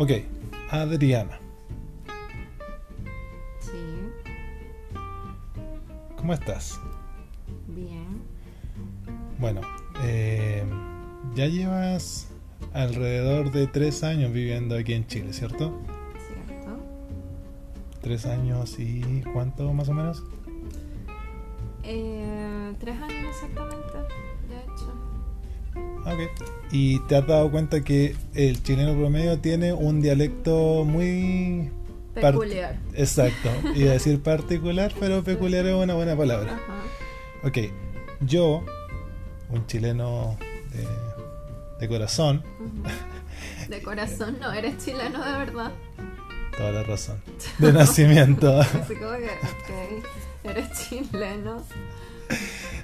Ok, Adriana. Sí, ¿Cómo estás? bien. Bueno, eh, ya llevas alrededor de tres años viviendo aquí en Chile, ¿cierto? ¿Cierto? Tres años y cuánto más o menos? Eh, tres años exactamente, de hecho. Ah, Ok. ¿Y te has dado cuenta que el chileno promedio tiene un dialecto muy... Peculiar. Exacto. Iba a decir particular, pero peculiar es una buena palabra. Ajá. Ok. Yo, un chileno de, de corazón. De corazón no, eres chileno de verdad. toda la razón, de nacimiento, Así como que, ok, eres chileno.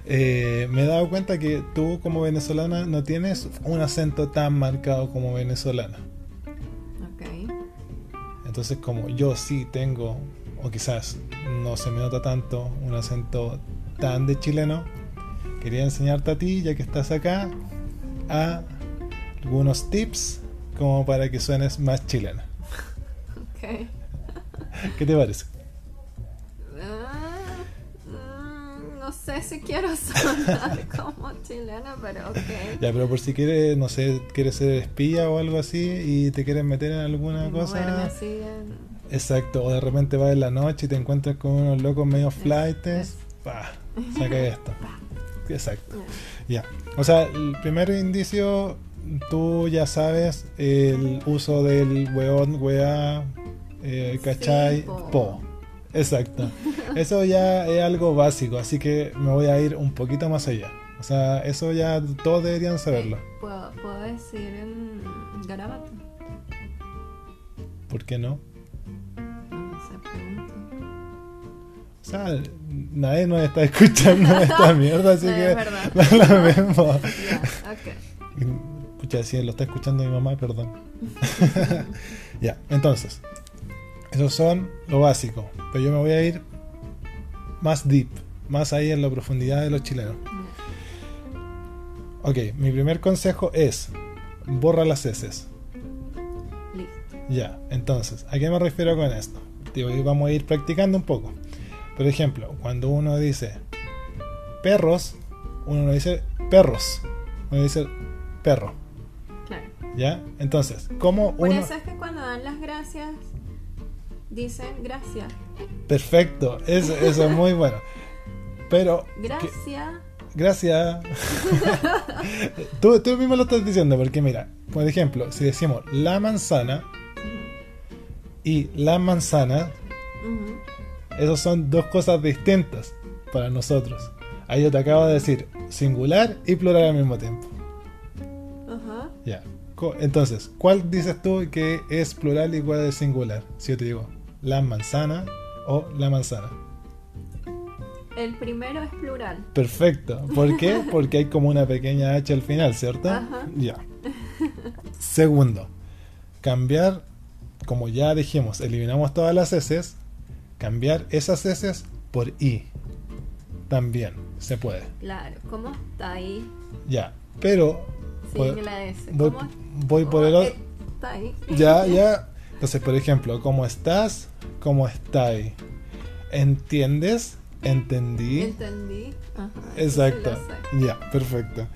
Eh, me he dado cuenta que tú como venezolana no tienes un acento tan marcado como venezolana. Ok. Entonces como yo sí tengo, o quizás no se me nota tanto, un acento tan de chileno, quería enseñarte a ti, ya que estás acá, a algunos tips como para que suenes más chilena. Ok. ¿Qué te parece? No sé si quiero sonar como chilena, pero ok. Ya, pero por si quieres, no sé, quieres ser espía o algo así y te quieres meter en alguna cosa. así en- Exacto, o de repente vas en la noche y te encuentras con unos locos medio flightes. Pa, saca esto. Exacto. Ya. O sea, el primer indicio, tú ya sabes el uso del weón, wea, eh, cachai, Sí, po. po. Exacto. Eso ya es algo básico, así que me voy a ir un poquito más allá. O sea, eso ya todos deberían saberlo. ¿Puedo, puedo decir en garabato? ¿Por qué no? No sé, pregunto. O sea, nadie nos está escuchando esta mierda, así No, que es verdad. da lo mismo. Ya, ok. Pucha, si lo está escuchando mi mamá, perdón. ya, entonces, esos son lo básico. Pero yo me voy a ir más deep, más ahí en la profundidad de los chilenos. Ok, mi primer consejo es borra las heces. Listo. Ya, entonces, ¿a qué me refiero con esto? Digo, vamos a ir practicando un poco. Por ejemplo, cuando uno dice perros, uno no dice perros, uno dice perro. Claro. ¿Ya? Entonces, ¿cómo Por uno... eso es que cuando dan las gracias, dicen gracias. Perfecto, eso, eso es muy bueno. Pero, Gracias. gracias. tú, tú mismo lo estás diciendo, porque mira, por ejemplo, si decimos la manzana y la manzana, Ujú. esos son dos cosas distintas para nosotros. Ahí yo te acabo de decir singular y plural al mismo tiempo. Ajá. Ya. Entonces, ¿cuál dices tú que es plural y cuál es singular? Si yo te digo la manzana o la manzana. El primero es plural. Perfecto. ¿Por qué? Porque hay como una pequeña H al final, ¿cierto? Ajá. Ya. Segundo, cambiar, como ya dijimos, eliminamos todas las S, cambiar esas S por I. También se puede. Claro. ¿Cómo está ahí? Ya. Pero Sin voy, la S. voy, ¿Cómo voy por el otro. Está ahí. Ya, ya. Entonces, por ejemplo, ¿cómo estás? ¿Cómo está ahí? ¿Entiendes? ¿Entendí? Entendí. Ajá. Exacto. Ya, perfecto.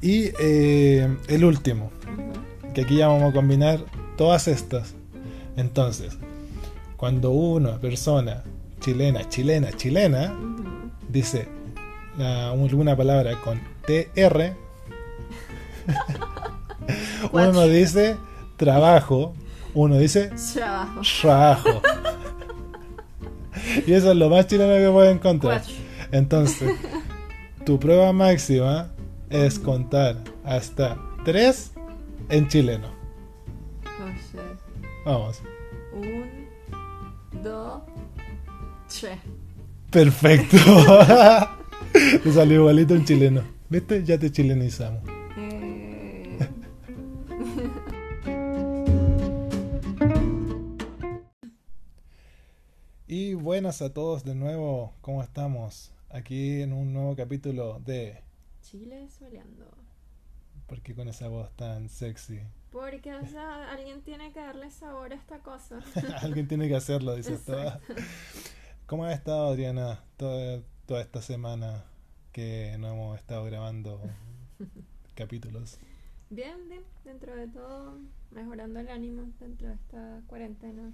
Y eh, el último, que aquí ya vamos a combinar todas estas. Entonces, cuando una persona chilena, chilena, chilena, dice alguna palabra con TR, uno no dice trabajo, uno dice Trabajo. trabajo. y eso es lo más chileno que puedes encontrar. Entonces, tu prueba máxima es contar hasta 3 en chileno. Vamos. Un, dos, tres. Perfecto. Te salió igualito en chileno. ¿Viste? Ya te chilenizamos. Y buenas a todos de nuevo. ¿Cómo estamos? Aquí en un nuevo capítulo de Chile soleando. ¿Por qué con esa voz tan sexy? Porque, o sea, alguien tiene que darle sabor a esta cosa. Alguien tiene que hacerlo, dice toda. ¿Cómo has estado, Adriana, toda, toda esta semana que no hemos estado grabando capítulos? Bien, bien, dentro de todo, mejorando el ánimo dentro de esta cuarentena.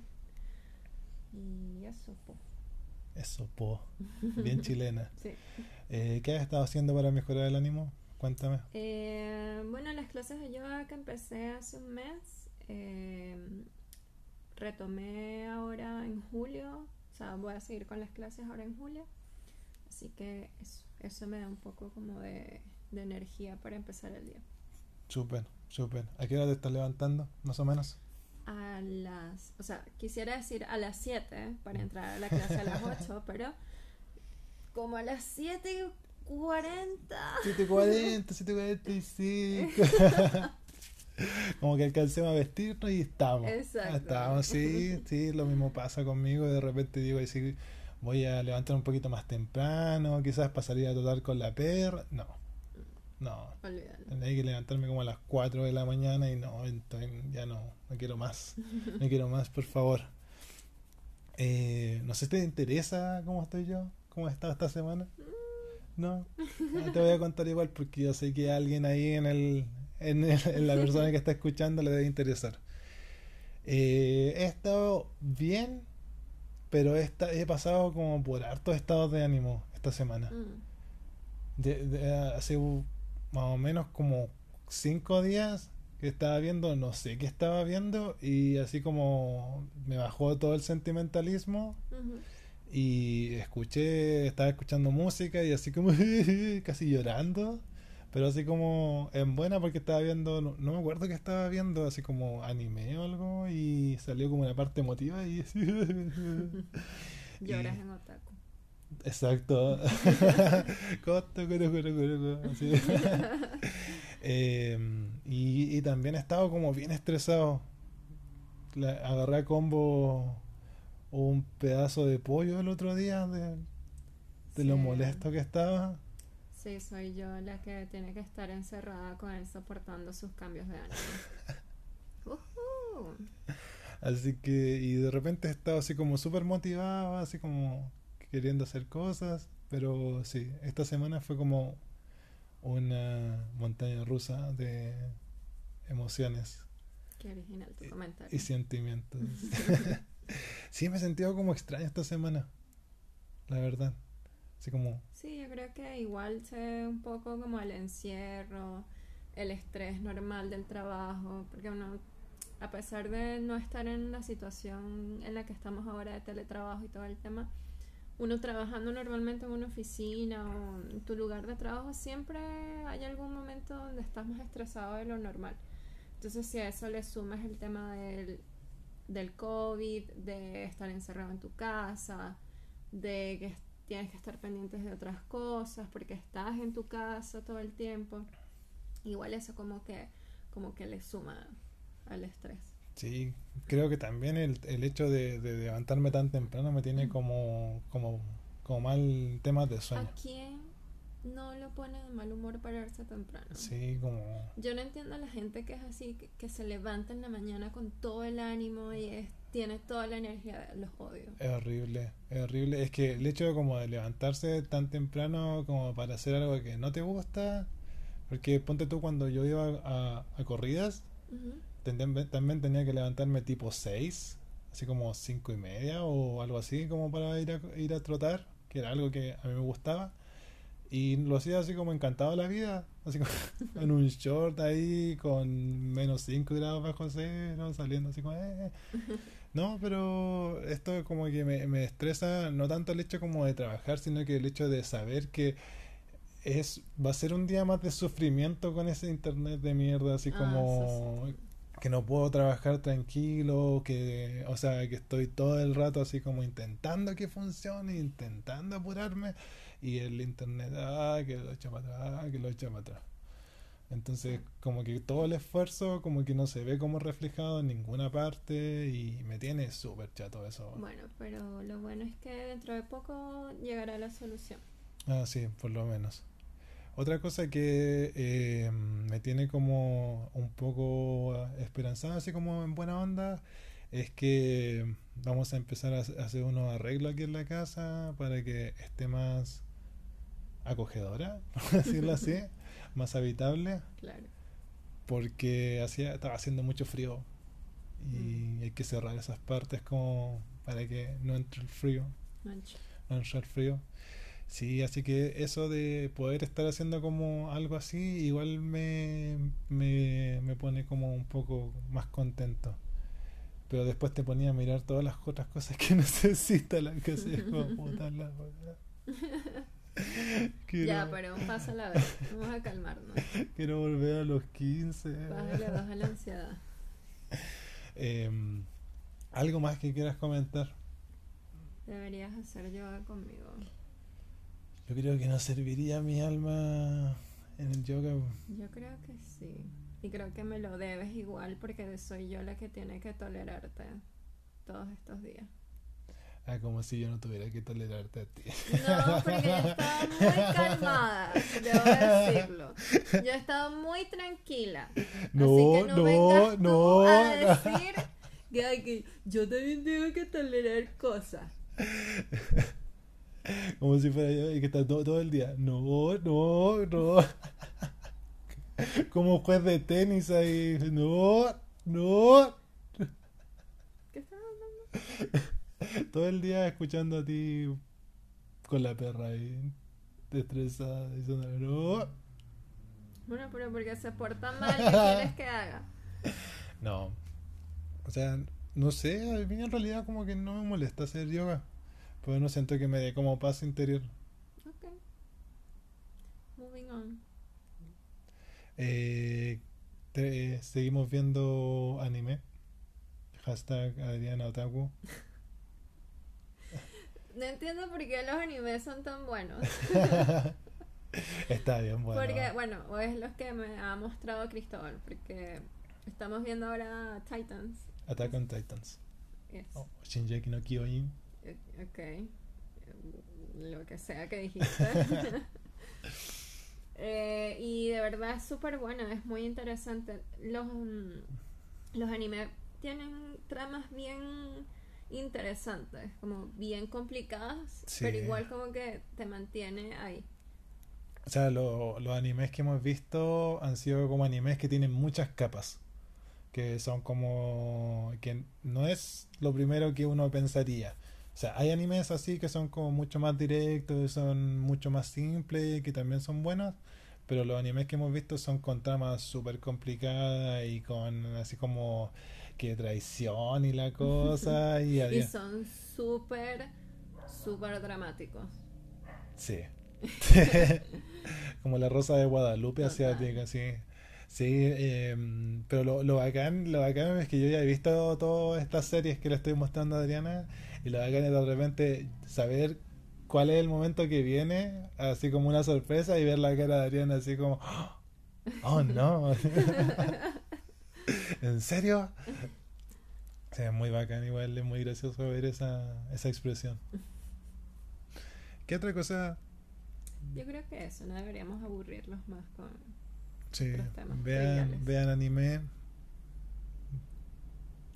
Y eso, po. Eso, po. Bien chilena. Sí. Eh, ¿Qué has estado haciendo para mejorar el ánimo? Cuéntame. Eh, bueno, las clases de yoga que empecé hace un mes, eh, retomé ahora en julio, o sea, voy a seguir con las clases ahora en julio, así que eso, eso me da un poco como de, de energía para empezar el día. Súper, súper. ¿A qué hora te estás levantando, más o menos? A las, o sea, quisiera decir a las 7 para entrar a la clase a las 8, pero como a las 7 y 40. 7.40, 7.45. Como que alcancemos a vestirnos y estamos. Exacto. Estamos, sí, sí, lo mismo pasa conmigo. De repente digo, y voy a levantar un poquito más temprano, quizás pasaría a trotar con la perra. No, no. Olvídalo. Tendría que levantarme como a las 4 de la mañana y no, entonces ya no, no quiero más. No quiero más, por favor. Eh, no sé si te interesa cómo estoy yo, cómo he estado esta semana. No, No, te voy a contar igual porque yo sé que a alguien ahí en el, en, el- en la persona que está escuchando le debe interesar. Eh, he estado bien, pero he, esta- he pasado como por hartos estados de ánimo esta semana. Mm. De, de- hace más o menos como cinco días que estaba viendo, no sé qué estaba viendo y así como me bajó todo el sentimentalismo y escuché, estaba escuchando música y así como casi llorando, pero así como en buena porque estaba viendo, no, no me acuerdo que estaba viendo, así como anime o algo y salió como una parte emotiva y Lloras en otaku. Exacto. Coto, coro, coro, coro, coro, así. Eh, y, y también he estado como bien estresado. La- agarré a combo un pedazo de pollo el otro día de, de lo molesto que estaba. Sí, soy yo la que tiene que estar encerrada con él soportando sus cambios de ánimo. Así que, y de repente he estado así como súper motivado, así como queriendo hacer cosas. Pero sí, esta semana fue como una montaña rusa de emociones Qué original tu Y- comentario. y sentimientos. sí, me he sentido como extraño esta semana, la verdad. Así como, Sí, yo creo que igual ve un poco como el encierro, el estrés normal del trabajo, porque uno, a pesar de no estar en la situación en la que estamos ahora de teletrabajo y todo el tema, uno trabajando normalmente en una oficina o en tu lugar de trabajo, siempre hay algún momento donde estás más estresado de lo normal. Entonces, si a eso le sumas el tema del, del COVID, de estar encerrado en tu casa, de que tienes que estar pendientes de otras cosas porque estás en tu casa todo el tiempo, igual eso como que, como que le suma al estrés. sí, creo que también el, el hecho de, de levantarme tan temprano me tiene como, como, como mal temas de sueño. ¿A quién no lo pone de mal humor pararse temprano? Sí, como... Yo no entiendo a la gente que es así, que, que se levanta en la mañana con todo el ánimo y es- tiene toda la energía, los odio. Es horrible, es horrible. Es que el hecho como de levantarse tan temprano como para hacer algo que no te gusta, porque ponte tú cuando yo iba a, a corridas, también tenía que levantarme tipo 6, así como cinco y media o algo así como para ir a, ir a trotar, que era algo que a mí me gustaba. Y lo hacía así como encantado de la vida, así como en un short ahí con menos 5 grados bajo cero, saliendo así como... "Eh". No, pero esto como que me, me estresa no tanto el hecho como de trabajar, sino que el hecho de saber que es va a ser un día más de sufrimiento con ese internet de mierda, así Ah, como sí, sí. Que no puedo trabajar tranquilo, que o sea, que estoy todo el rato así como intentando que funcione, intentando apurarme y el internet ah, que lo echa para atrás, ah, que lo echa para atrás. Entonces, como que todo el esfuerzo como que no se ve como reflejado en ninguna parte y me tiene súper chato eso. Bueno, pero lo bueno es que dentro de poco llegará la solución. Ah, sí, por lo menos. Otra cosa que eh, me tiene como un poco esperanzado, así como en buena onda, es que vamos a empezar a hacer unos arreglos aquí en la casa para que esté más acogedora, por decirlo así, más habitable. Claro. Porque hacía, estaba haciendo mucho frío y Mm. hay que cerrar esas partes como para que no entre el frío, Mancha. no entre el frío. Sí, así que eso de poder estar haciendo como algo así, igual me, me, me pone como un poco más contento. Pero después te ponía a mirar todas las otras cosas que necesita la casa y puta la. Quiero, Ya, pero un paso a la vez. Vamos a calmarnos. quiero volver a los 15. Bájale dos a la ansiedad. Em, ¿Algo más que quieras comentar? Deberías hacer yoga conmigo. Yo creo que no serviría mi alma en el yoga. Yo creo que sí. Y creo que me lo debes igual porque soy yo la que tiene que tolerarte todos estos días. Ah, como si yo no tuviera que tolerarte a ti. No, porque yo estaba muy calmada, debo decirlo. Yo estaba muy tranquila. No, Así que no, no, vengas tú no. a decir que, que yo también tengo que tolerar cosas. Como si fuera yo y que está todo, todo el día. No, no, no. Como juez de tenis ahí. No, no. ¿Qué estás hablando? Todo el día escuchando a ti con la perra ahí. Estresada, diciendo no. Bueno, pero porque se porta mal, ¿qué quieres que haga? No. O sea, no sé, a mí en realidad como que no me molesta hacer yoga. Pero no siento que me dé como paz interior. Ok. Moving on. Eh, te- seguimos viendo anime. Hashtag Adriana Otaku. No entiendo por qué los animes son tan buenos. Está bien, bueno. Porque, bueno, es los que me ha mostrado Cristóbal, porque estamos viendo ahora Titans. Attack on Titans. Yes. Oh, Shinjeki no Kyojin. Ok. Lo que sea que dijiste. Eh, y de verdad es súper buena, es muy interesante. Los, los animes tienen tramas bien interesantes, como bien complicadas, Sí. pero igual como que te mantiene ahí. O sea, lo- los animes que hemos visto han sido como animes que tienen muchas capas. Que son como... que no es lo primero que uno pensaría. O sea, hay animes así que son como mucho más directos, son mucho más simples, que también son buenos. Pero los animes que hemos visto son con tramas súper complicadas y con así como que traición y la cosa. y Y son súper, súper dramáticos. Sí. Como la rosa de Guadalupe Total. asiática, sí. Sí, em, pero lo, lo bacán, lo bacán es que yo ya he visto todas estas series que le estoy mostrando a Adriana y lo bacán es de repente saber cuál es el momento que viene, así como una sorpresa y ver la cara de Adriana así como, oh no, ¿en serio? Es muy bacán, igual es muy gracioso ver esa, esa expresión. ¿Qué otra cosa? Yo creo que eso, no deberíamos aburrirlos más con... Sí, vean, vean anime.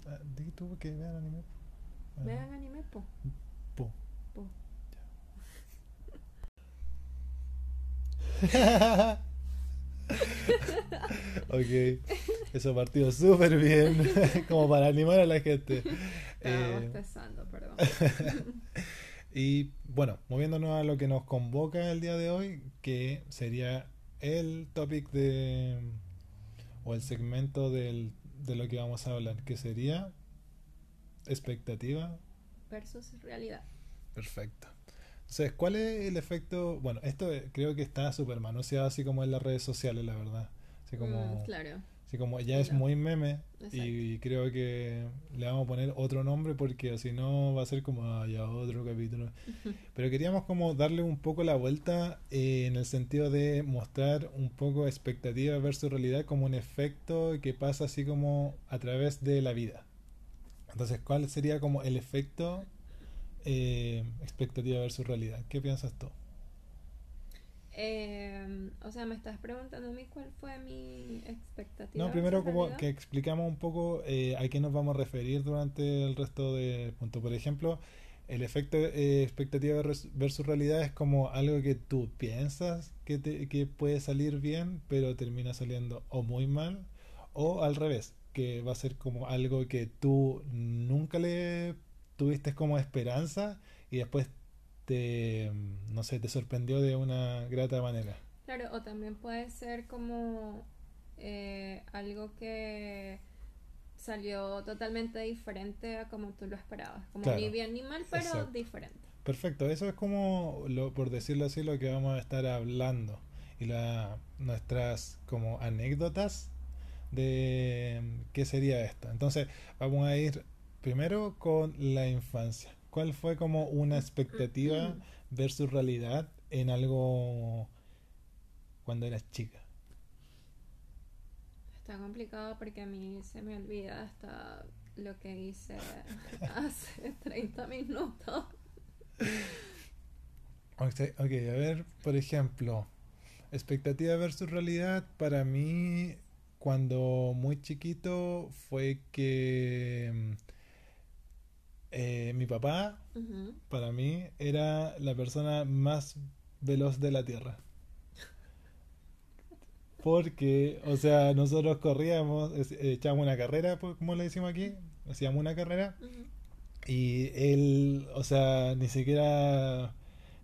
Ah, Di tú que vean anime. Ah, Vean anime, po. po. po. ok, eso partió súper bien, como para animar a la gente. Estaba Eh, perdón. y bueno, moviéndonos a lo que nos convoca el día de hoy, que sería el topic de o el segmento del, de lo que vamos a hablar, que sería expectativa. Versus realidad. Perfecto. Entonces, ¿cuál es el efecto? Bueno, esto creo que está súper manoseado así como en las redes sociales, la verdad. Así como, Mm, claro. Así como ya es muy meme Exacto. y creo que le vamos a poner otro nombre porque si no va a ser como ah, ya otro capítulo. Pero queríamos como darle un poco la vuelta eh, en el sentido de mostrar un poco expectativa versus realidad como un efecto que pasa así como a través de la vida. Entonces, ¿cuál sería como el efecto eh, expectativa versus realidad? ¿Qué piensas tú? Eh, o sea, me estás preguntando a mí cuál fue mi expectativa. No, primero como que explicamos un poco eh, a qué nos vamos a referir durante el resto del punto. Por ejemplo, el efecto eh, expectativa versus versus realidad es como algo que tú piensas que, te- que puede salir bien, pero termina saliendo o muy mal, o al revés, que va a ser como algo que tú nunca le tuviste como esperanza y después te, mm, no sé, te sorprendió de una grata manera. Claro, o también puede ser como eh, algo que salió totalmente diferente a como tú lo esperabas. Como Claro, ni bien ni mal, pero exacto. diferente. Perfecto, eso es como, lo, por decirlo así, lo que vamos a estar hablando. Y la, nuestras como anécdotas de mm, qué sería esto. Entonces, vamos a ir primero con la infancia. ¿Cuál fue como una expectativa versus realidad en algo cuando eras chica? Está complicado porque a mí se me olvida hasta lo que hice hace 30 minutos. Ok, ok, a ver, por ejemplo, expectativa versus realidad, para mí, cuando muy chiquito, fue que mm, eh, mi papá, para mí, era la persona más veloz de la Tierra. Porque, o sea, nosotros corríamos, echábamos una carrera, pues, como le decimos aquí, hacíamos una carrera. Y él, o sea, ni siquiera,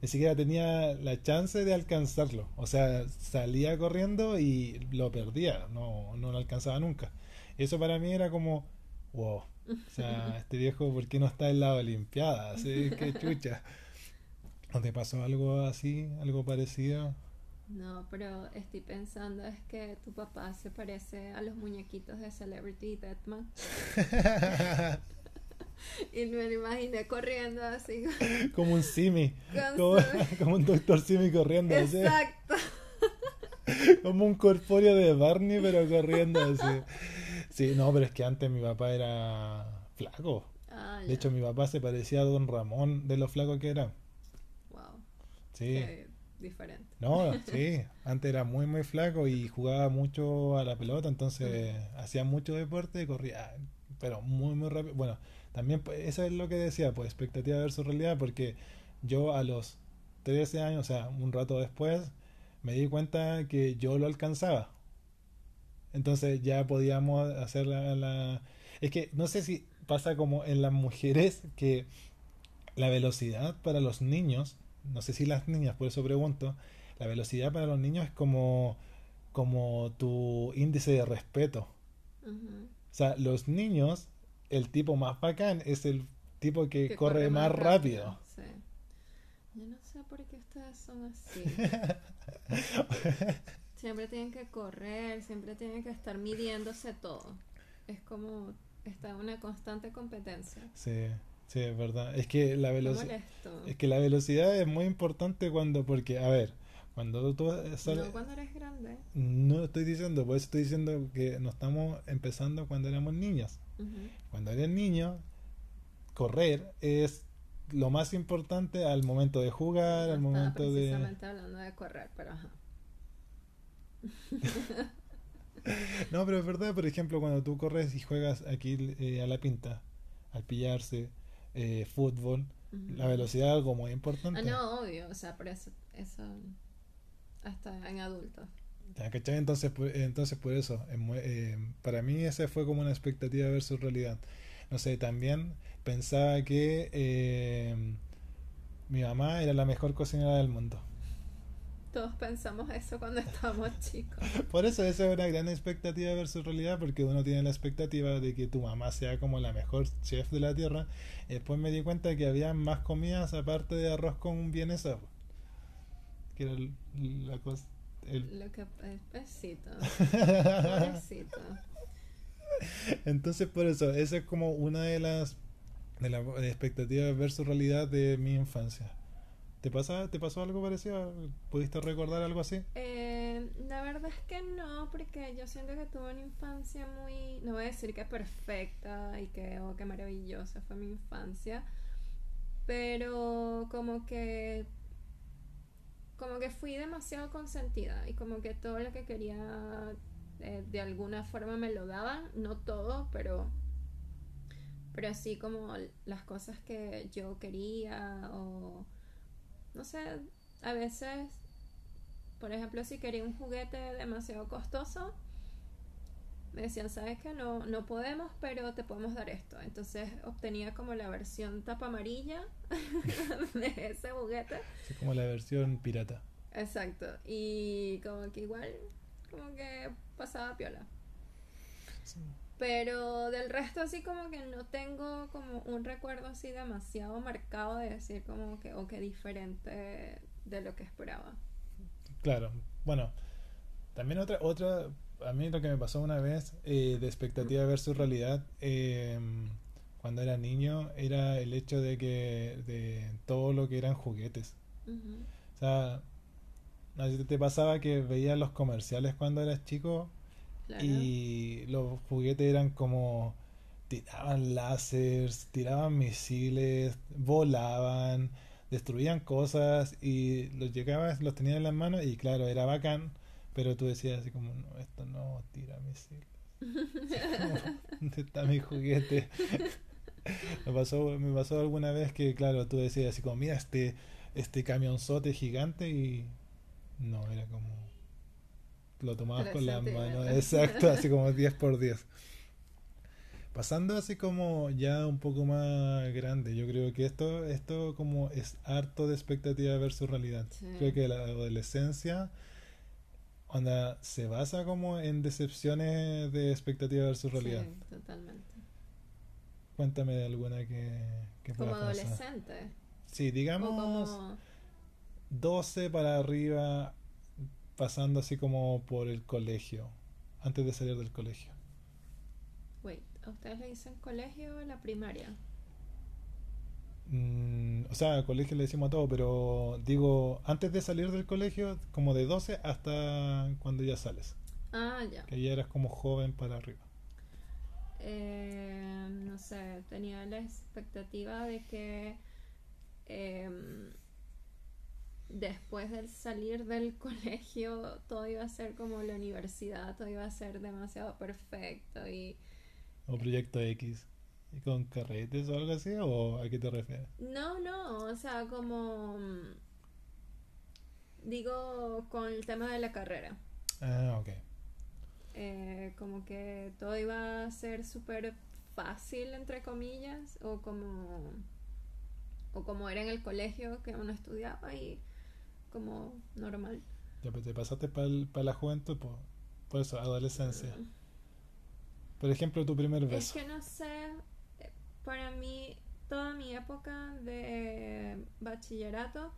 ni siquiera tenía la chance de alcanzarlo. O sea, salía corriendo y lo perdía, no, no lo alcanzaba nunca. Y eso para mí era como, wow. O sea, este viejo, ¿por qué no está en la Olimpiada? Así, qué chucha. ¿No te pasó algo así, algo parecido? No, pero estoy pensando es que tu papá se parece a los muñequitos de Celebrity Deathmatch. Y me lo imaginé corriendo así. Como un simi, como, un doctor simi corriendo así. Exacto. Como un corpóreo de Barney, pero corriendo así. Sí, no, pero es que antes mi papá era flaco. Ah, De hecho, mi papá se parecía a Don Ramón de lo flaco que era. Wow. Sí. Qué diferente. No, sí. Antes era muy, muy flaco y jugaba mucho a la pelota, entonces hacía mucho deporte y corría, pero muy, muy rápido. Bueno, también pues, eso es lo que decía, pues expectativa versus realidad, porque yo a los 13 años, o sea, un rato después, me di cuenta que yo lo alcanzaba. Entonces ya podíamos hacer la, la- Es que no sé si pasa como en las mujeres que la velocidad para los niños, no sé si las niñas, por eso pregunto, la velocidad para los niños es como, como tu índice de respeto. O sea, los niños, el tipo más bacán es el tipo que, Que corre, más rápido. Sí. Yo no sé por qué ustedes son así. Siempre tienen que correr, siempre tienen que estar midiéndose todo. Es como está una constante competencia. Sí, sí, es verdad. Es que la velocidad... Es que la velocidad es muy importante cuando, porque, a ver, cuando tú sales, No cuando eres grande. no estoy diciendo, por eso estoy diciendo que no estamos empezando cuando éramos niños. Cuando eres niño, correr es lo más importante al momento de jugar, al No momento de... precisamente hablando de correr, pero ajá. No, pero es verdad, por ejemplo, cuando tú corres y juegas aquí eh, a la pinta, al pillarse, eh, fútbol, la velocidad es algo muy Ah, importante. no, obvio, o sea, por eso, eso hasta en adultos. Entonces, entonces por eso, eh, para mí esa fue como una expectativa versus realidad. No sé, también pensaba que eh, mi mamá era la mejor cocinera del mundo. Todos pensamos eso cuando estábamos chicos. Por eso esa es una gran expectativa versus realidad, porque uno tiene la expectativa de que tu mamá sea como la mejor chef de la tierra. Y después me di cuenta que había más comidas aparte de arroz con vienesa. Que era la cosa... el- Lo que. Pobrecito. Entonces por eso, esa es como una de las de las expectativas versus realidad de mi infancia. ¿Te pasa, te pasó algo parecido? ¿Pudiste recordar algo así? Eh, la verdad es que no, porque yo siento que tuve una infancia muy, no voy a decir que perfecta y que, oh, qué maravillosa fue mi infancia, pero como que como que fui demasiado consentida y como que todo lo que quería eh, de alguna forma me lo daban, no todo, pero pero así como las cosas que yo quería o no sé, a veces por ejemplo, si quería un juguete demasiado costoso, me decían, sabes que no, no podemos, pero te podemos dar esto. Entonces obtenía como la versión tapa amarilla de ese juguete. Es como la versión pirata. Exacto. Y como que igual, como que pasaba piola. Pero del resto así como que no tengo como un recuerdo así demasiado marcado de decir como que, o que diferente de lo que esperaba. Claro, bueno, también otra, otra, a mí lo que me pasó una vez eh, de expectativa versus realidad, em, cuando era niño, era el hecho de que de todo lo que eran juguetes. O sea, no sé si te pasaba que veías los comerciales cuando eras chico y los juguetes eran como tiraban láseres, tiraban misiles, volaban, destruían cosas y los llegabas, los tenías en las manos y claro, era bacán, pero tú decías así como, no, esto no tira misiles. ¿Dónde está mi juguete? me pasó, me pasó alguna vez que claro, tú decías así como, mira este, este camionzote gigante y no, era como lo tomabas con las manos, exacto, así como 10 por 10. Pasando así como ya un poco más grande, yo creo que esto, esto como es harto de expectativa versus realidad. Creo que la adolescencia onda, se basa como en decepciones de expectativa versus realidad. Sí, totalmente. Cuéntame de alguna que, que Como adolescente. Sí, digamos 12 para arriba, pasando así como por el colegio, antes de salir del colegio. Wait. ¿A ustedes le dicen colegio o la primaria? Mm, o sea, colegio le decimos a todo, pero digo, antes de salir del colegio, como de 12 hasta cuando ya sales. Ah, ya. Que ya eras como joven para arriba. Eh, no sé, tenía la expectativa de que em, después de salir del colegio todo iba a ser como la universidad, todo iba a ser demasiado perfecto y ¿O Proyecto X? ¿Y con carretes o algo así? ¿O a qué te refieres? No, no, o sea, como. Mm, digo, con el tema de la carrera. Ah, ok. Eh, como que todo iba a ser súper fácil, entre comillas, o como. O como era en el colegio que uno estudiaba y como normal. Ya, pues te pasaste para la juventud, por, por eso, adolescencia. Mm. Por ejemplo, tu primer beso. Es que no sé, para mí, toda mi época de bachillerato,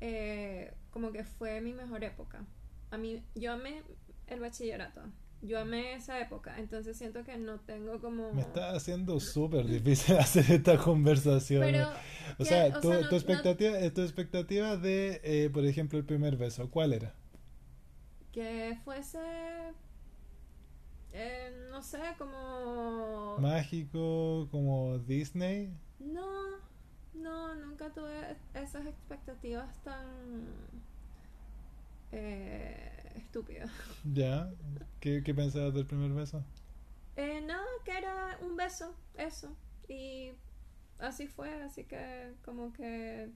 eh, como que fue mi mejor época. A mí, yo amé el bachillerato. Yo amé esa época, entonces siento que no tengo como... Me está haciendo súper difícil hacer esta conversación. Pero, o, sea, tu, expectativa, tu expectativa de, eh, por ejemplo, el primer beso, ¿cuál era? Que fuese eh, no sé, como... Mágico, como Disney. No, no, nunca tuve esas expectativas tan eh, estúpidas. ¿Ya? ¿Qué, ¿Qué pensabas del primer beso? Eh, no, que era un beso, eso. Y así fue, así que como que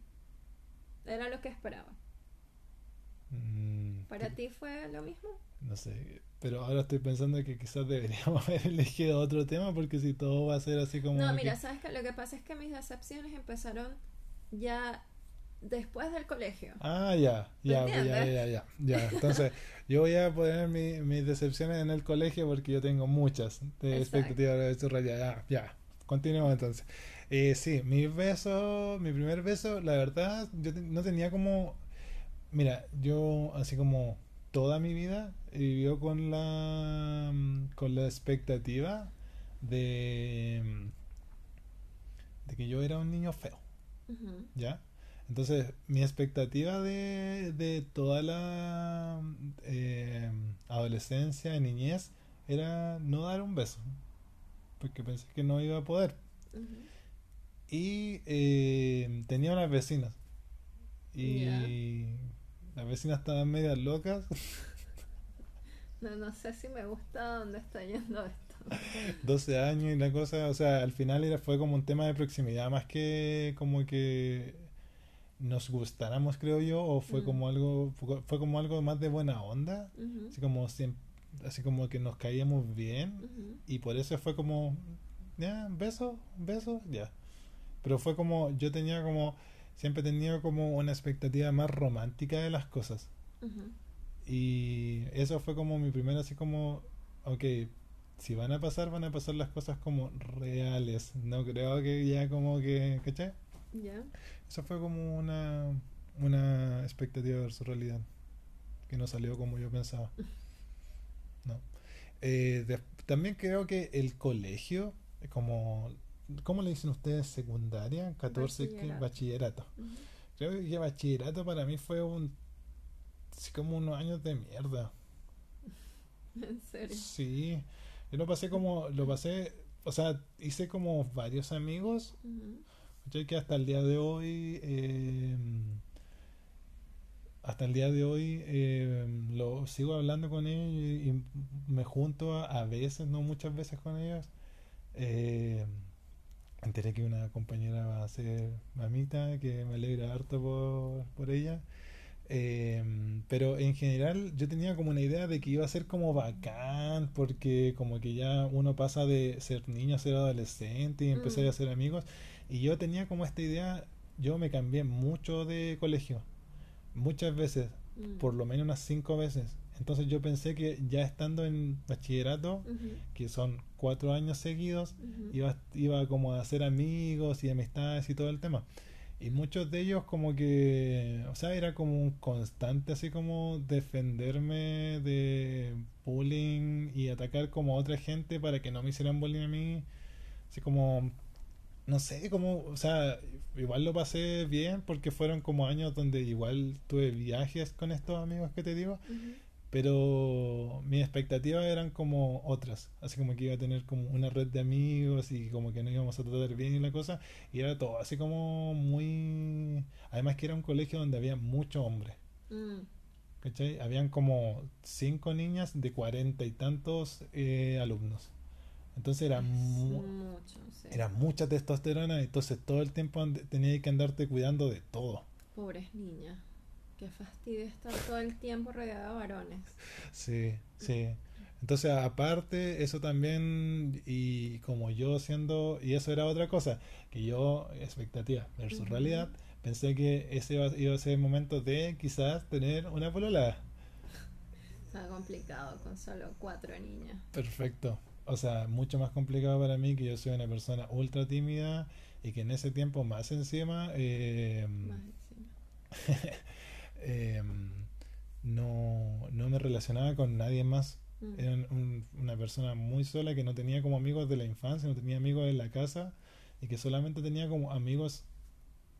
era lo que esperaba. Mm, ¿Para ti fue lo mismo? No sé, pero ahora estoy pensando que quizás deberíamos haber elegido otro tema porque si todo va a ser así como... No, mira, sabes que lo que pasa es que mis decepciones empezaron ya después del colegio. Ah, ya, ya, ya, ya, ya, ya. Entonces, yo voy a poner mi, mis decepciones en el colegio porque yo tengo muchas de expectativas de Ya, ya. Continuemos entonces. Eh, sí, mi beso, mi primer beso, la verdad, yo no tenía como... Mira, yo así como toda mi vida vivió con la con la expectativa de de que yo era un niño feo ya entonces mi expectativa de, de toda la eh, adolescencia y niñez era no dar un beso porque pensé que no iba a poder y eh, tenía unas vecinas y Las vecinas estaban medias locas. No, no sé si me gusta dónde está yendo esto. 12 años y la cosa, o sea, al final era, fue como un tema de proximidad, más que como que nos gustáramos, creo yo, o fue como algo, fue, como algo más de buena onda, así como así como que nos caíamos bien, y por eso fue como, ya, beso, beso, ya. Pero fue como, yo tenía como, siempre tenido como una expectativa más romántica de las cosas. Y eso fue como mi primera, así como, ok, si van a pasar, van a pasar las cosas como reales. No creo que ya como que, ¿cachai? Ya. Eso fue como una, una expectativa versus realidad, que no salió como yo pensaba. No. Eh, de- también creo que el colegio, como, ¿cómo le dicen ustedes? Secundaria, 14, ¿qué? Bachillerato. bachillerato. Creo que bachillerato para mí fue un, así como unos años de mierda. En serio. Sí, yo lo pasé como, lo pasé, o sea, hice como varios amigos. ¿Cachai? que hasta el día de hoy, eh, hasta el día de hoy eh, lo sigo hablando con ellos y, y me junto a, a veces, no muchas veces con ellos. Eh, enteré que una compañera va a ser mamita, que me alegra harto por, por ella. Eh, pero en general yo tenía como una idea de que iba a ser como bacán, porque como que ya uno pasa de ser niño a ser adolescente y empezar Mm. a ser amigos. Y yo tenía como esta idea, yo me cambié mucho de colegio, muchas veces, Mm. por lo menos unas cinco veces. Entonces yo pensé que ya estando en bachillerato, que son cuatro años seguidos, iba, iba como a hacer amigos y amistades y todo el tema. Y muchos de ellos como que, o sea, era como un constante así como defenderme de bullying y atacar como a otra gente para que no me hicieran bullying a mí. Así como, no sé, como, o sea, igual lo pasé bien porque fueron como años donde igual tuve viajes con estos amigos que te digo. Pero mis expectativas eran como otras, así como que iba a tener como una red de amigos y como que no íbamos a tratar bien y la cosa, y era todo así como muy... Además que era un colegio donde había muchos hombres, Mm. ¿cachai? Habían como cinco niñas de cuarenta y tantos eh, alumnos. Entonces era, mu- mucho, sí. era mucha testosterona, entonces todo el tiempo tenías que andarte cuidando de todo. Pobres niñas. Qué fastidio estar todo el tiempo rodeada de varones. Sí, sí. Entonces, aparte, eso también, y como yo siendo, y eso era otra cosa, que yo, expectativa versus Ujú. realidad, pensé que ese iba, iba a ser el momento de quizás tener una polola. Está complicado con solo cuatro niñas. Perfecto. O sea, mucho más complicado para mí que yo soy una persona ultra tímida y que en ese tiempo más encima eh, Más encima. eh, no, no me relacionaba con nadie más. Mm. Era un- un- una persona muy sola que no tenía como amigos de la infancia, no tenía amigos en la casa y que solamente tenía como amigos,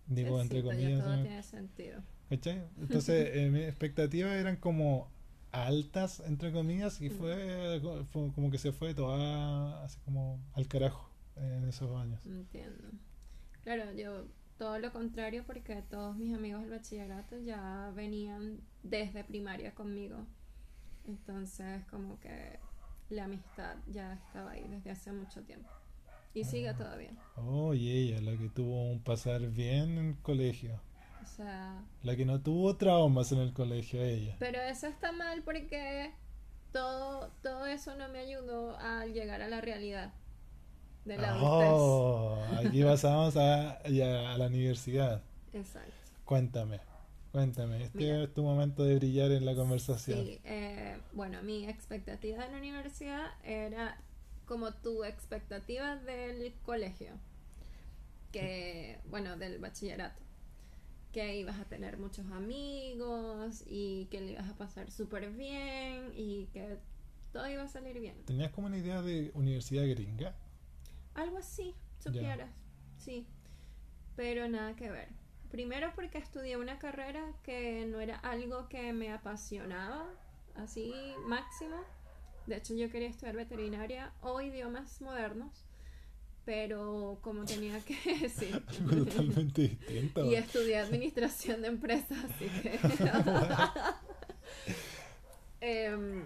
digo, Sí, entre comillas. todo ¿no? tiene sentido. ¿Cachai? Entonces, eh, mis expectativas eran como altas, entre comillas, y fue, fue como que se fue toda así como al carajo en esos años. Entiendo. Claro, yo todo lo contrario porque todos mis amigos del bachillerato ya venían desde primaria conmigo. Entonces como que la amistad ya estaba ahí desde hace mucho tiempo. Y sigue todavía. Oh, y ella, la que tuvo un pasar bien en el colegio. O sea, La que no tuvo traumas en el colegio, ella. pero eso está mal porque todo, todo eso no me ayudó a llegar a la realidad de la. Oh, aquí pasamos a, ya a la universidad. Exacto. Cuéntame, cuéntame. Este Mira. es tu momento de brillar en la conversación. Sí, eh, bueno, mi expectativa en la universidad era como tu expectativa del colegio, que, bueno, del bachillerato, que ibas a tener muchos amigos y que le ibas a pasar súper bien y que todo iba a salir bien. ¿Tenías como una idea de universidad gringa? Algo así, Ya. supieras, sí, pero nada que ver. Primero porque estudié una carrera que no era algo que me apasionaba, así máximo. De hecho, yo quería estudiar veterinaria o idiomas modernos, pero como tenía que sí. Algo totalmente distinto. Y estudié administración de empresas, así que... Em,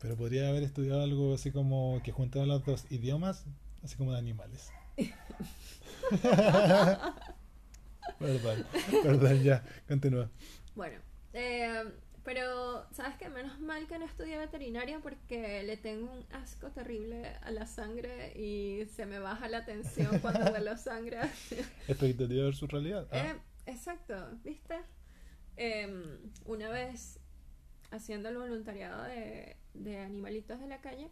Pero podría haber estudiado algo así como que juntara los dos idiomas, así como de animales. perdón, perdón, ya, continúa. bueno, em, pero sabes que menos mal que no estudié veterinaria porque le tengo un asco terrible a la sangre y se me baja la tensión cuando huelo sangre. Expectativa versus realidad. Ah, Eh, exacto, ¿viste? Em, una vez haciendo el voluntariado de, de animalitos de la calle,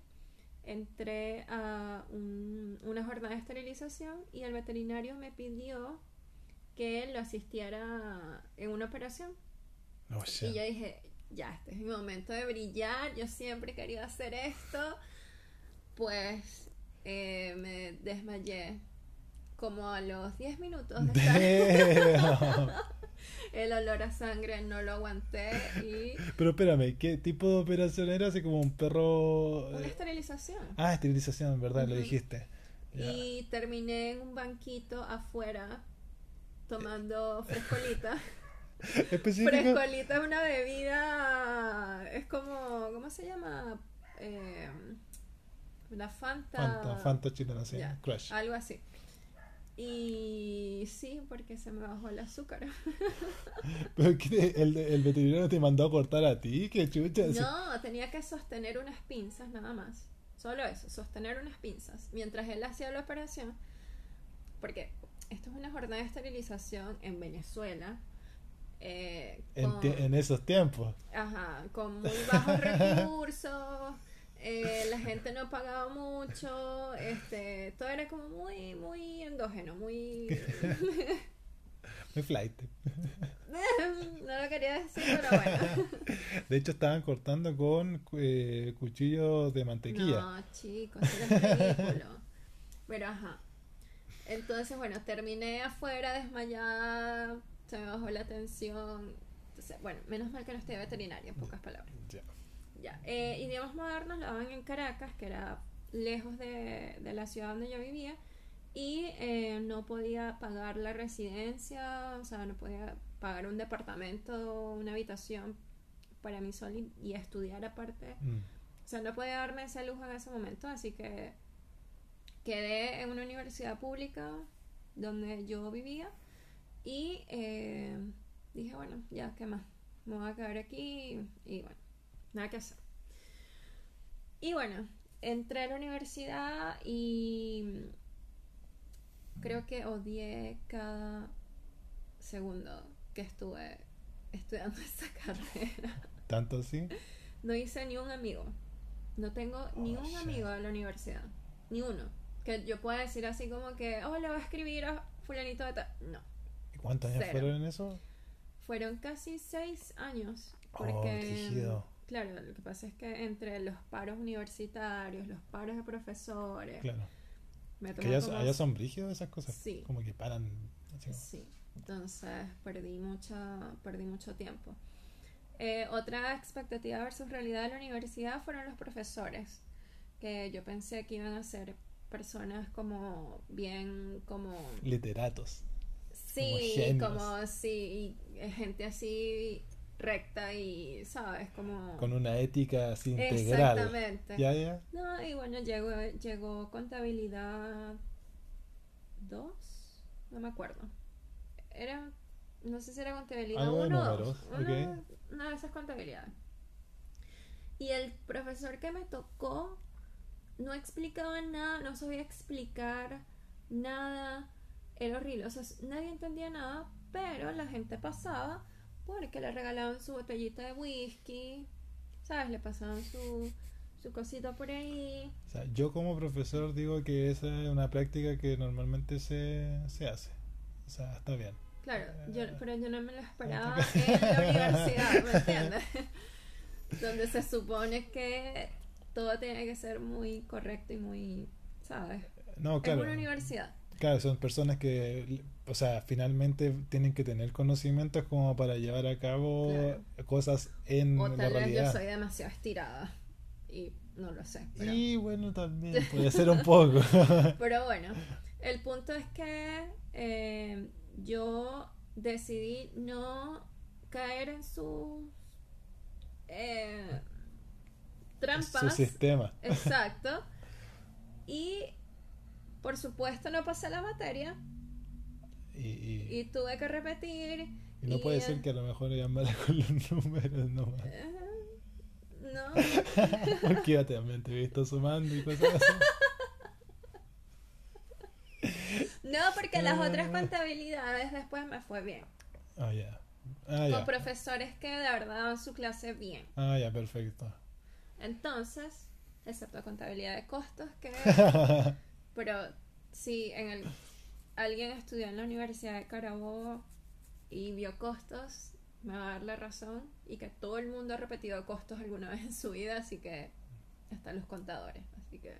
entré a un- una jornada de esterilización y el veterinario me pidió que lo asistiera en una operación. Oh. Y yo dije, ya, este es mi momento de brillar, yo siempre he querido hacer esto. Pues eh, me desmayé como a los 10 minutos de estar el olor a sangre, no lo aguanté y Pero espérame, ¿qué tipo de operación era? Así como un perro. una eh, esterilización. Ah, esterilización, ¿verdad? Lo Ujú. dijiste. Ya. Y terminé en un banquito afuera tomando frescolita. Específico. Frescolita es una bebida, es como, ¿cómo se llama? Eh, la Fanta. Fanta, Fanta chilena, sí. Ya, Crush. Algo así. Y sí, porque se me bajó el azúcar. Pero ¿qué? ¿El, el veterinario te mandó a cortar a ti, qué chucha. No, tenía que sostener unas pinzas nada más. Solo eso, sostener unas pinzas. Mientras él hacía la operación. Porque esto es una jornada de esterilización en Venezuela. Eh, En, con- tie- en esos tiempos. Ajá, con muy bajos recursos, eh, la gente no pagaba mucho, este, todo era como muy, muy endógeno, muy... Muy flight. no lo quería decir, pero bueno. De hecho, estaban cortando con eh, cuchillos de mantequilla. No, chicos, era ridículo. Pero ajá. Entonces, bueno, terminé afuera desmayada, se me bajó la tensión. Entonces, bueno, menos mal que no estoy veterinaria, en pocas palabras. Ya. Ya, eh, idiomas modernos la daban en Caracas, que era lejos de, de la ciudad donde yo vivía, y eh, no podía pagar la residencia, o sea, no podía pagar un departamento, una habitación para mí sola y, y estudiar aparte. Mm. O sea, no podía darme ese lujo en ese momento, así que quedé en una universidad pública donde yo vivía y eh, dije, bueno, ya, ¿qué más? Me voy a quedar aquí y bueno, nada que hacer. Y bueno, entré a la universidad y creo que odié cada segundo que estuve estudiando esa carrera. ¿Tanto así? No hice ni un amigo. No tengo ni Oh, un shit. amigo de la universidad. Ni uno. Que yo pueda decir así como que, oh, le voy a escribir a fulanito de tal. No. ¿Y cuántos años Cero. fueron en eso? Fueron casi seis años. Oh, Porque, brígido. claro, lo que pasa es que entre los paros universitarios, los paros de profesores, Claro. me Que allá, como- allá son brígidos esas cosas. Sí. Como que paran. así Sí, entonces perdí mucha, perdí mucho tiempo. Eh, otra expectativa versus realidad de la universidad fueron los profesores, que yo pensé que iban a ser personas como bien, como Literatos. Sí, como sí, eh, gente así recta y, sabes, como Con una ética así integral. exactamente. Ya, ya. No, y bueno, llegó, llegó contabilidad 2, no me acuerdo. Era, no sé si era contabilidad Algo de 1 o números, 2. Una, una de esas contabilidades. Y el profesor que me tocó no explicaba nada, no sabía explicar nada. Era horrible, o sea, nadie entendía nada, pero la gente pasaba porque le regalaban su botellita de whisky, ¿sabes? Le pasaban su, su cosita por ahí. O sea, yo como profesor digo que esa es una práctica que normalmente se, se hace. O sea, está bien. Claro, yo, Eh, pero yo no me lo esperaba en la universidad, ¿me entiendes? Donde se supone que todo tiene que ser muy correcto y muy, ¿sabes? No, claro. una universidad. Claro, son personas que, o sea, finalmente tienen que tener conocimientos como para llevar a cabo Claro. cosas en O la tal vez yo realidad. soy demasiado estirada y no lo sé. Pero, Y bueno, también puede ser un poco. pero bueno, el punto es que eh, yo decidí no caer en sus eh, trampas. Su sistema. Exacto. Y por supuesto no pasé la materia Y, y- y tuve que repetir. y no puede y, ser eh, que a lo mejor hayan malas con los números nomás. eh, no, Porque yo también te he visto sumando y cosas así. no, porque las otras Ah. contabilidades después me fue bien. Ah, ya. Ah, Con profesores que de verdad daban su clase bien. Ah, ya, perfecto. Entonces, excepto contabilidad de costos, que Pero si en el, alguien estudió en la Universidad de Carabobo y vio costos, me va a dar la razón y que todo el mundo ha repetido costos alguna vez en su vida, así que hasta los contadores, así que...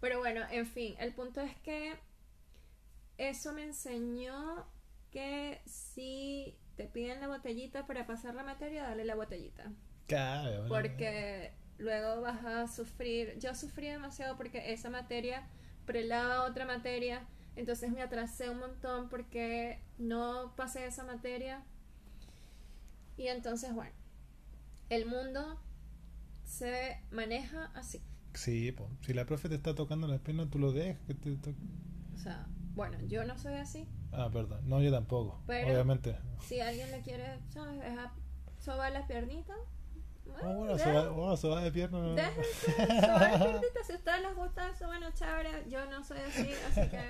Pero bueno, en fin, el punto es que eso me enseñó que si te piden la botellita para pasar la materia, dale la botellita. Claro. Porque luego vas a sufrir. Yo sufrí demasiado porque esa materia prelaba otra materia. Entonces me atrasé un montón porque no pasé esa materia. Y entonces, bueno, el mundo se maneja así. Sí, po. si la profe te está tocando las piernas, tú lo dejas. Que te to- O sea, bueno, yo no soy así. Ah, perdón. No, yo tampoco. Pero- Obviamente. Si alguien le quiere, ¿sabes? Dejar sobar las piernitas. Oh, bueno, de- se va, se va de pierna. no. Déjense sobar piernitas. Si a ustedes les gusta eso, bueno, chévere. Yo no soy así, así que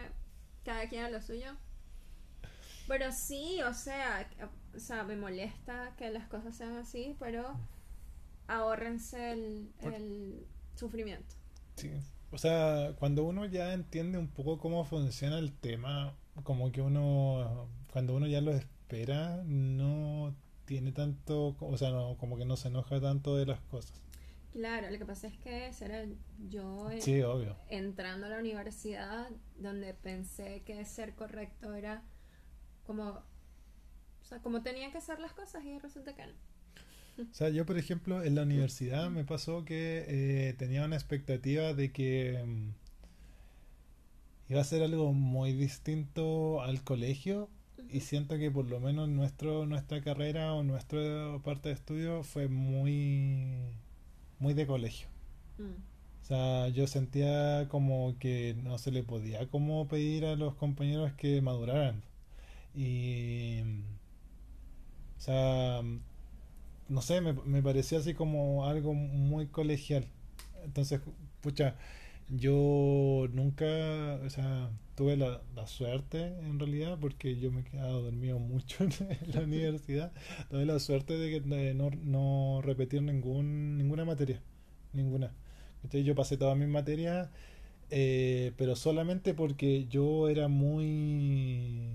cada quien a lo suyo. Pero sí, o sea, o sea, me molesta que las cosas sean así, pero ahórrense el, el sufrimiento. Sí. O sea, cuando uno ya entiende un poco cómo funciona el tema, como que uno, cuando uno ya lo espera, no tiene tanto, o sea, no, como que no se enoja tanto de las cosas. Claro, lo que pasa es que será yo eh, Sí, obvio. entrando a la universidad donde pensé que ser correcto era como, o sea, como tenían que ser las cosas y resulta que no. O sea, yo, por ejemplo, en la universidad me pasó que eh, tenía una expectativa de que mm, iba a ser algo muy distinto al colegio y siento que por lo menos nuestro, nuestra carrera o nuestra parte de estudio fue muy, muy de colegio. Mm. O sea, yo sentía como que no se le podía como pedir a los compañeros que maduraran. Y... O sea, no sé, me, me parecía así como algo muy colegial. Entonces, pucha, yo nunca, o sea, tuve la, la suerte en realidad, porque yo me he quedado dormido mucho en la universidad. Tuve la suerte de, que, de no, no repetir ningún, ninguna materia, ninguna. ¿Cachai? Yo pasé todas mis materias, eh, pero solamente porque yo era muy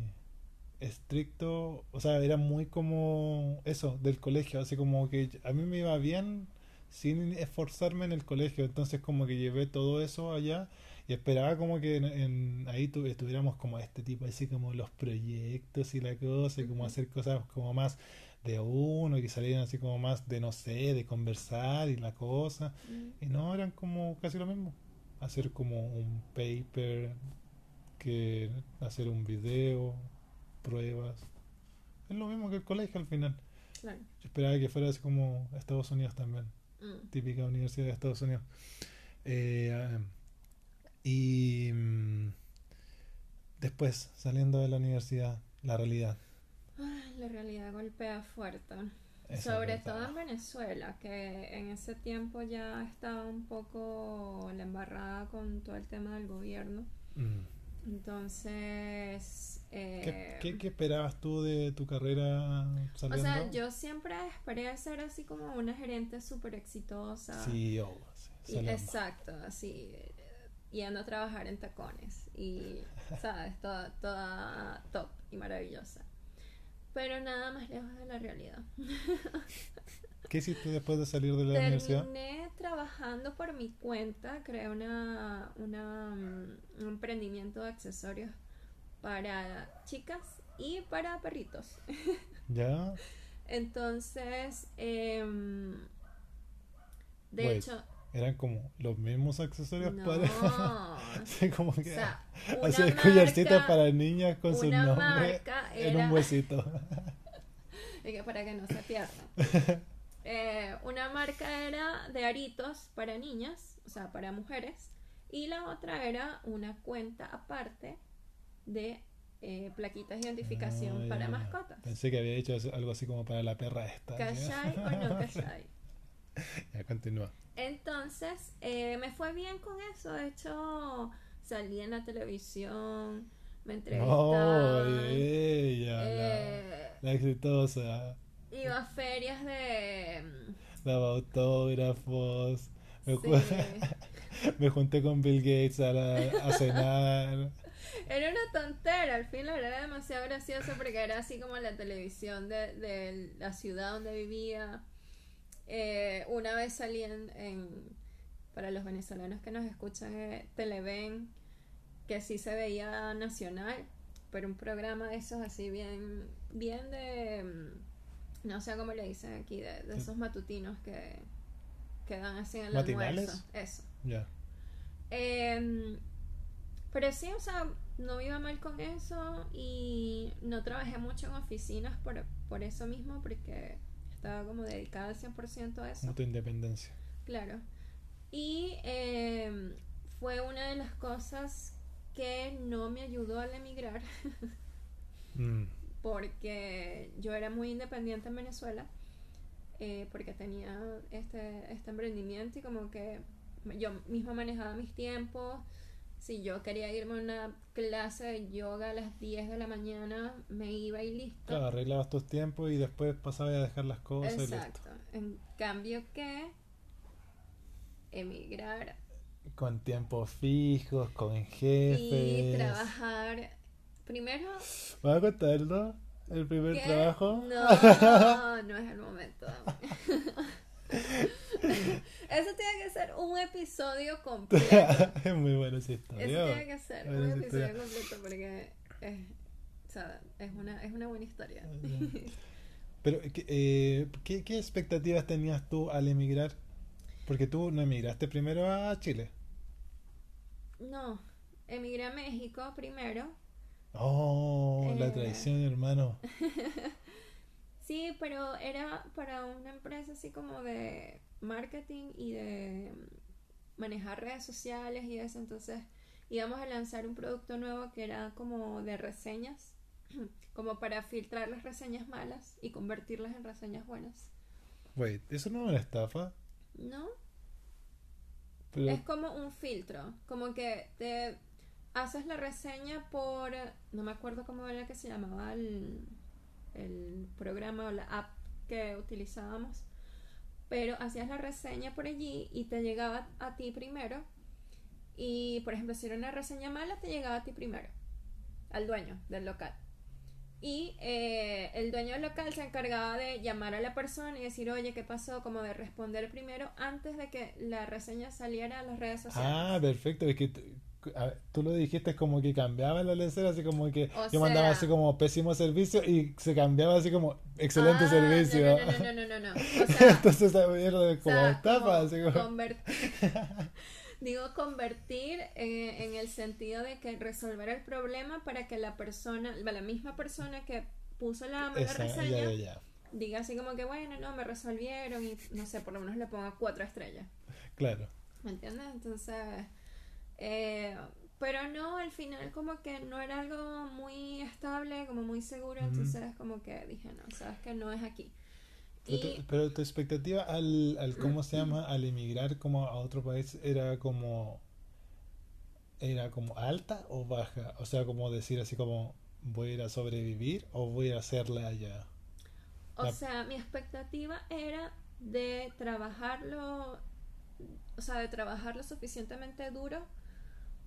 estricto, o sea, era muy como eso, del colegio, así como que a mí me iba bien sin esforzarme en el colegio, entonces como que llevé todo eso allá y esperaba como que en, en- ahí tu- estuviéramos como este tipo, así como los proyectos y la cosa, y como hacer cosas como más de uno, y que salieran así como más de no sé, de conversar y la cosa. Mm. Y no, eran como casi lo mismo. Hacer como un paper, que hacer un video, pruebas. Es lo mismo que el colegio al final. Claro. Yo esperaba que fuera así como Estados Unidos también, Mm. típica universidad de Estados Unidos. Eh, ah, y mm, después, saliendo de la universidad, la realidad. Ay, la realidad golpea fuerte. Esa Sobre todo en Venezuela, que en ese tiempo ya estaba un poco la embarrada con todo el tema del gobierno. Mm. Entonces, ¿Qué, eh, qué, qué esperabas tú de tu carrera o saliendo? sea, yo siempre esperé ser así como una gerente súper exitosa. Sí, oh, sí, Y- exacto, así, eh, yendo a trabajar en tacones y, ¿sabes? Toda, toda top y maravillosa. Pero nada más lejos de la realidad. ¿Qué hiciste después de salir de la universidad? Terminé trabajando por mi cuenta, creé una, una, mm, un emprendimiento de accesorios para chicas y para perritos. ¿Ya? Entonces, em, De Wait. hecho, Eran como los mismos accesorios no. para. Como o que. sea, Así una collarcitas para niñas con su nombre en era- un huesito. y que para que no se pierdan. Eh, una marca era de aritos para niñas, o sea, para mujeres, y la otra era una cuenta aparte de eh, plaquitas de identificación Ah, para mascotas. Pensé que había hecho algo así como para la perra esta. ¿sí? ¿Cachai o no cachai? Ya, continúa. Entonces, eh, me fue bien con eso. De hecho, salí en la televisión, me Oh, la, eh, la exitosa. Iba a ferias de... Daba autógrafos. Me, sí, me junté con Bill Gates a, la- a cenar. Era una tontera, al fin la verdad era demasiado gracioso porque era así como la televisión de, de la ciudad donde vivía. Eh, una vez salí en, en- para los venezolanos que nos escuchan, eh, Televen, que sí se veía nacional, pero un programa de esos así bien, bien de, mm, no sé cómo le dicen aquí, de, de esos matutinos que, que dan así en el ¿Matinales? almuerzo. Eso. Ya. Em, pero sí, o sea, no iba mal con eso y no trabajé mucho en oficinas por, por eso mismo, porque estaba como dedicada al 100% a eso. Como tu independencia. Claro. Y em, fue una de las cosas que no me ayudó al emigrar, Mm, porque yo era muy independiente en Venezuela, eh, porque tenía este, este emprendimiento y como que yo misma manejaba mis tiempos. Si yo quería irme a una clase de yoga a las 10 de la mañana, me iba y listo. Claro, arreglabas tus tiempos y después pasabas a dejar las cosas y listo. Exacto. En cambio que emigrar Con tiempos fijos, con y jefes. trabajar primero ¿Vas a contarlo? ¿El primer ¿Qué? trabajo? No, no es el momento. Eso tiene que ser un episodio completo. es muy buena esa historia. Eso tiene que ser un episodio historia. completo porque es, o sea, es, una, es una buena historia. Pero, ¿qué, eh, ¿qué, qué expectativas tenías tú al emigrar? Porque tú no emigraste primero a Chile. No, emigré a México primero. Oh, la Eh. traición, hermano. Sí, pero era para una empresa así como de marketing y de manejar redes sociales y eso. Entonces íbamos a lanzar un producto nuevo que era como de reseñas, como para filtrar las reseñas malas y convertirlas en reseñas buenas. Wait, ¿eso no es una estafa? ¿No? Pero, Es como un filtro, como que te haces la reseña por, no me acuerdo cómo era que se llamaba el, el programa o la app que utilizábamos, pero hacías la reseña por allí y te llegaba a ti primero. Y por ejemplo, si era una reseña mala, te llegaba a ti primero, al dueño del local. Y eh, el dueño del local se encargaba de llamar a la persona y decir, oye, ¿qué pasó? Como de responder primero antes de que la reseña saliera a las redes sociales. ah, perfecto. Es que ver, tú lo dijiste como que cambiaba la lecera, así como que O yo mandaba sea- así como pésimo servicio y se cambiaba así como excelente Ah, servicio. No, no, no, no, no, no. O sea, Entonces esa mierda o es como sea, estafa, como así como... conver- Digo convertir eh, en el sentido de que resolver el problema para que la persona, la misma persona que puso la, la Esa- reseña, ya, ya, ya. diga así como que bueno, no, me resolvieron y no sé, por lo menos le ponga cuatro estrellas. Claro. ¿Me entiendes? Entonces, eh, pero no, al final como que no era algo muy estable, como muy seguro, entonces como que dije, no, sabes que no es aquí. Pero, Y tu, pero tu expectativa al, al, ¿cómo se llama? Al emigrar como a otro país era como, era como alta o baja? O sea, como decir así como, voy a ir a sobrevivir o voy a hacerla allá. O La- sea, mi expectativa era de trabajarlo, o sea, de trabajar lo suficientemente duro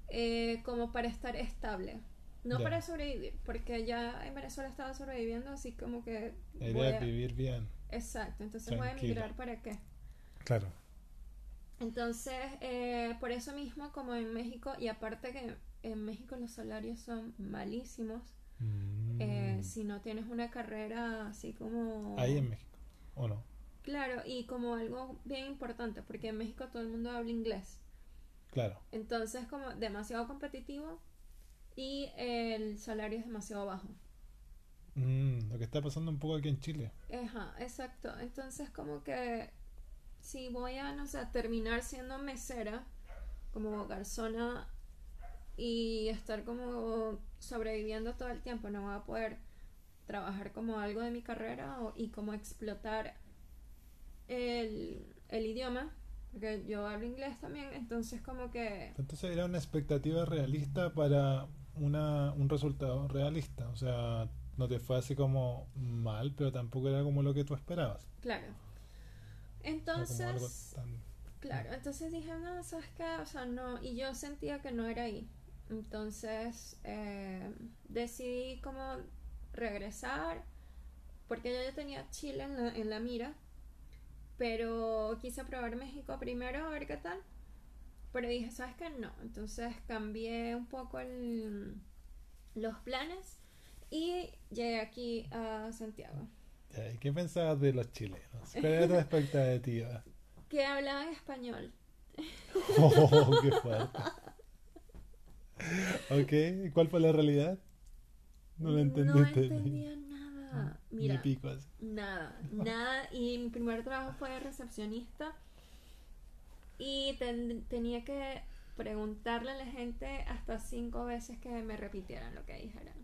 eh, como para estar estable. No para sobrevivir, porque ya en Venezuela estaba sobreviviendo, así como que... La idea a- es vivir bien. Exacto, entonces voy a emigrar para qué. Claro. Entonces, eh, por eso mismo, como en México, y aparte que en México los salarios son malísimos, Mm. eh, si no tienes una carrera así como... Ahí en México, ¿o no? Claro, y como algo bien importante, porque en México todo el mundo habla inglés. Claro. Entonces, como demasiado competitivo y el salario es demasiado bajo. Mm, lo que está pasando un poco aquí en Chile. Ajá, exacto. Entonces, como que si voy a, no sé, terminar siendo mesera, como garzona, y estar como sobreviviendo todo el tiempo, no voy a poder trabajar como algo de mi carrera o, y como explotar el, el idioma, porque yo hablo inglés también, entonces como que... Entonces era una expectativa realista para una, un resultado realista, o sea, no te fue así como mal, pero tampoco era como lo que tú esperabas. Claro. Entonces... tan- Claro, entonces dije, no, ¿sabes qué? O sea, no, y yo sentía que no era ahí. Entonces eh, decidí como regresar, porque yo ya tenía Chile en la, en la mira, pero quise probar México primero a ver qué tal. Pero dije, ¿sabes qué? No. Entonces cambié un poco el- los planes y llegué aquí a Santiago. Ya, ¿y ¿Qué pensabas de los chilenos? ¿Cuál era tu expectativa? Que hablaban español. Oh, qué fuerte. Ok, ¿y ¿cuál fue la realidad? No lo No entendiste. Nada. Ni Mira, picos. Nada, nada. Y mi primer trabajo fue de recepcionista. Y ten- tenía que preguntarle a la gente hasta cinco veces que me repitieran lo que dijeran.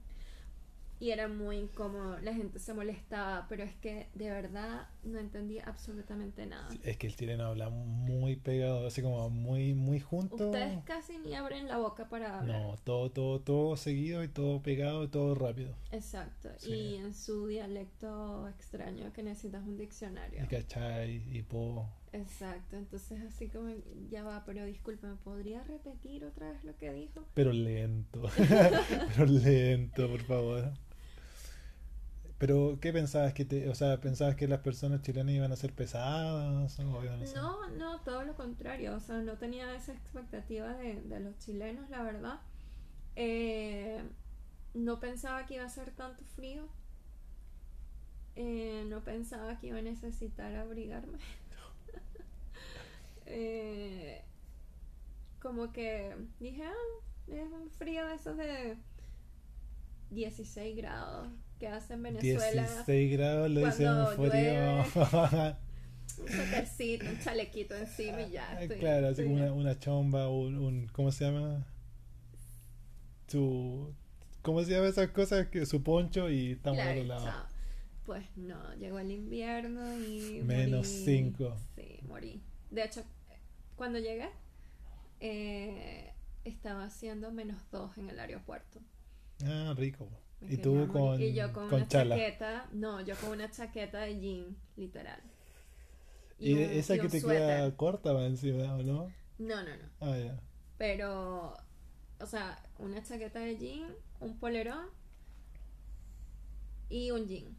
Y era muy incómodo, la gente se molestaba, pero es que de verdad no entendía absolutamente nada. Es que el chileno habla muy pegado, así como muy, muy junto. Ustedes casi ni abren la boca para hablar. No, todo, todo, todo seguido y todo pegado y todo rápido. Exacto. Sí. Y en su dialecto extraño que necesitas un diccionario. Y cachai, y po. Exacto, entonces así como, ya va, pero disculpe, ¿me podría repetir otra vez lo que dijo? Pero lento. Pero lento, por favor. Pero, ¿qué pensabas que te, o sea, pensabas que las personas chilenas iban a ser pesadas o iban a ser- No, no, todo lo contrario, o sea, no tenía esa expectativa de, de los chilenos, la verdad. Eh, no pensaba que iba a ser tanto frío. Eh, no pensaba que iba a necesitar abrigarme. Eh, como que dije, ah, es un frío de esos de 16 grados que hace en Venezuela. 16 grados le dicen frío. Un suétercito, un chalequito encima y ya. estoy- claro, así como una, una chomba, un, un- ¿cómo se llama? Su, ¿cómo se llama esas cosas? que Su poncho y estamos Claro, al lado. chao. Pues no, llegó el invierno y. Menos morí. cinco. Sí, morí. De hecho, cuando llegué, eh, estaba haciendo menos 2 en el aeropuerto. Ah, rico. Y tú con, Y yo con, con una chala. chaqueta. No, yo con una chaqueta de jean, literal. Y, un- esa y que te suéter. queda corta va encima, ¿o no? No, no, no. Ah, ya. Pero, o sea, una chaqueta de jean, un polerón y un jean.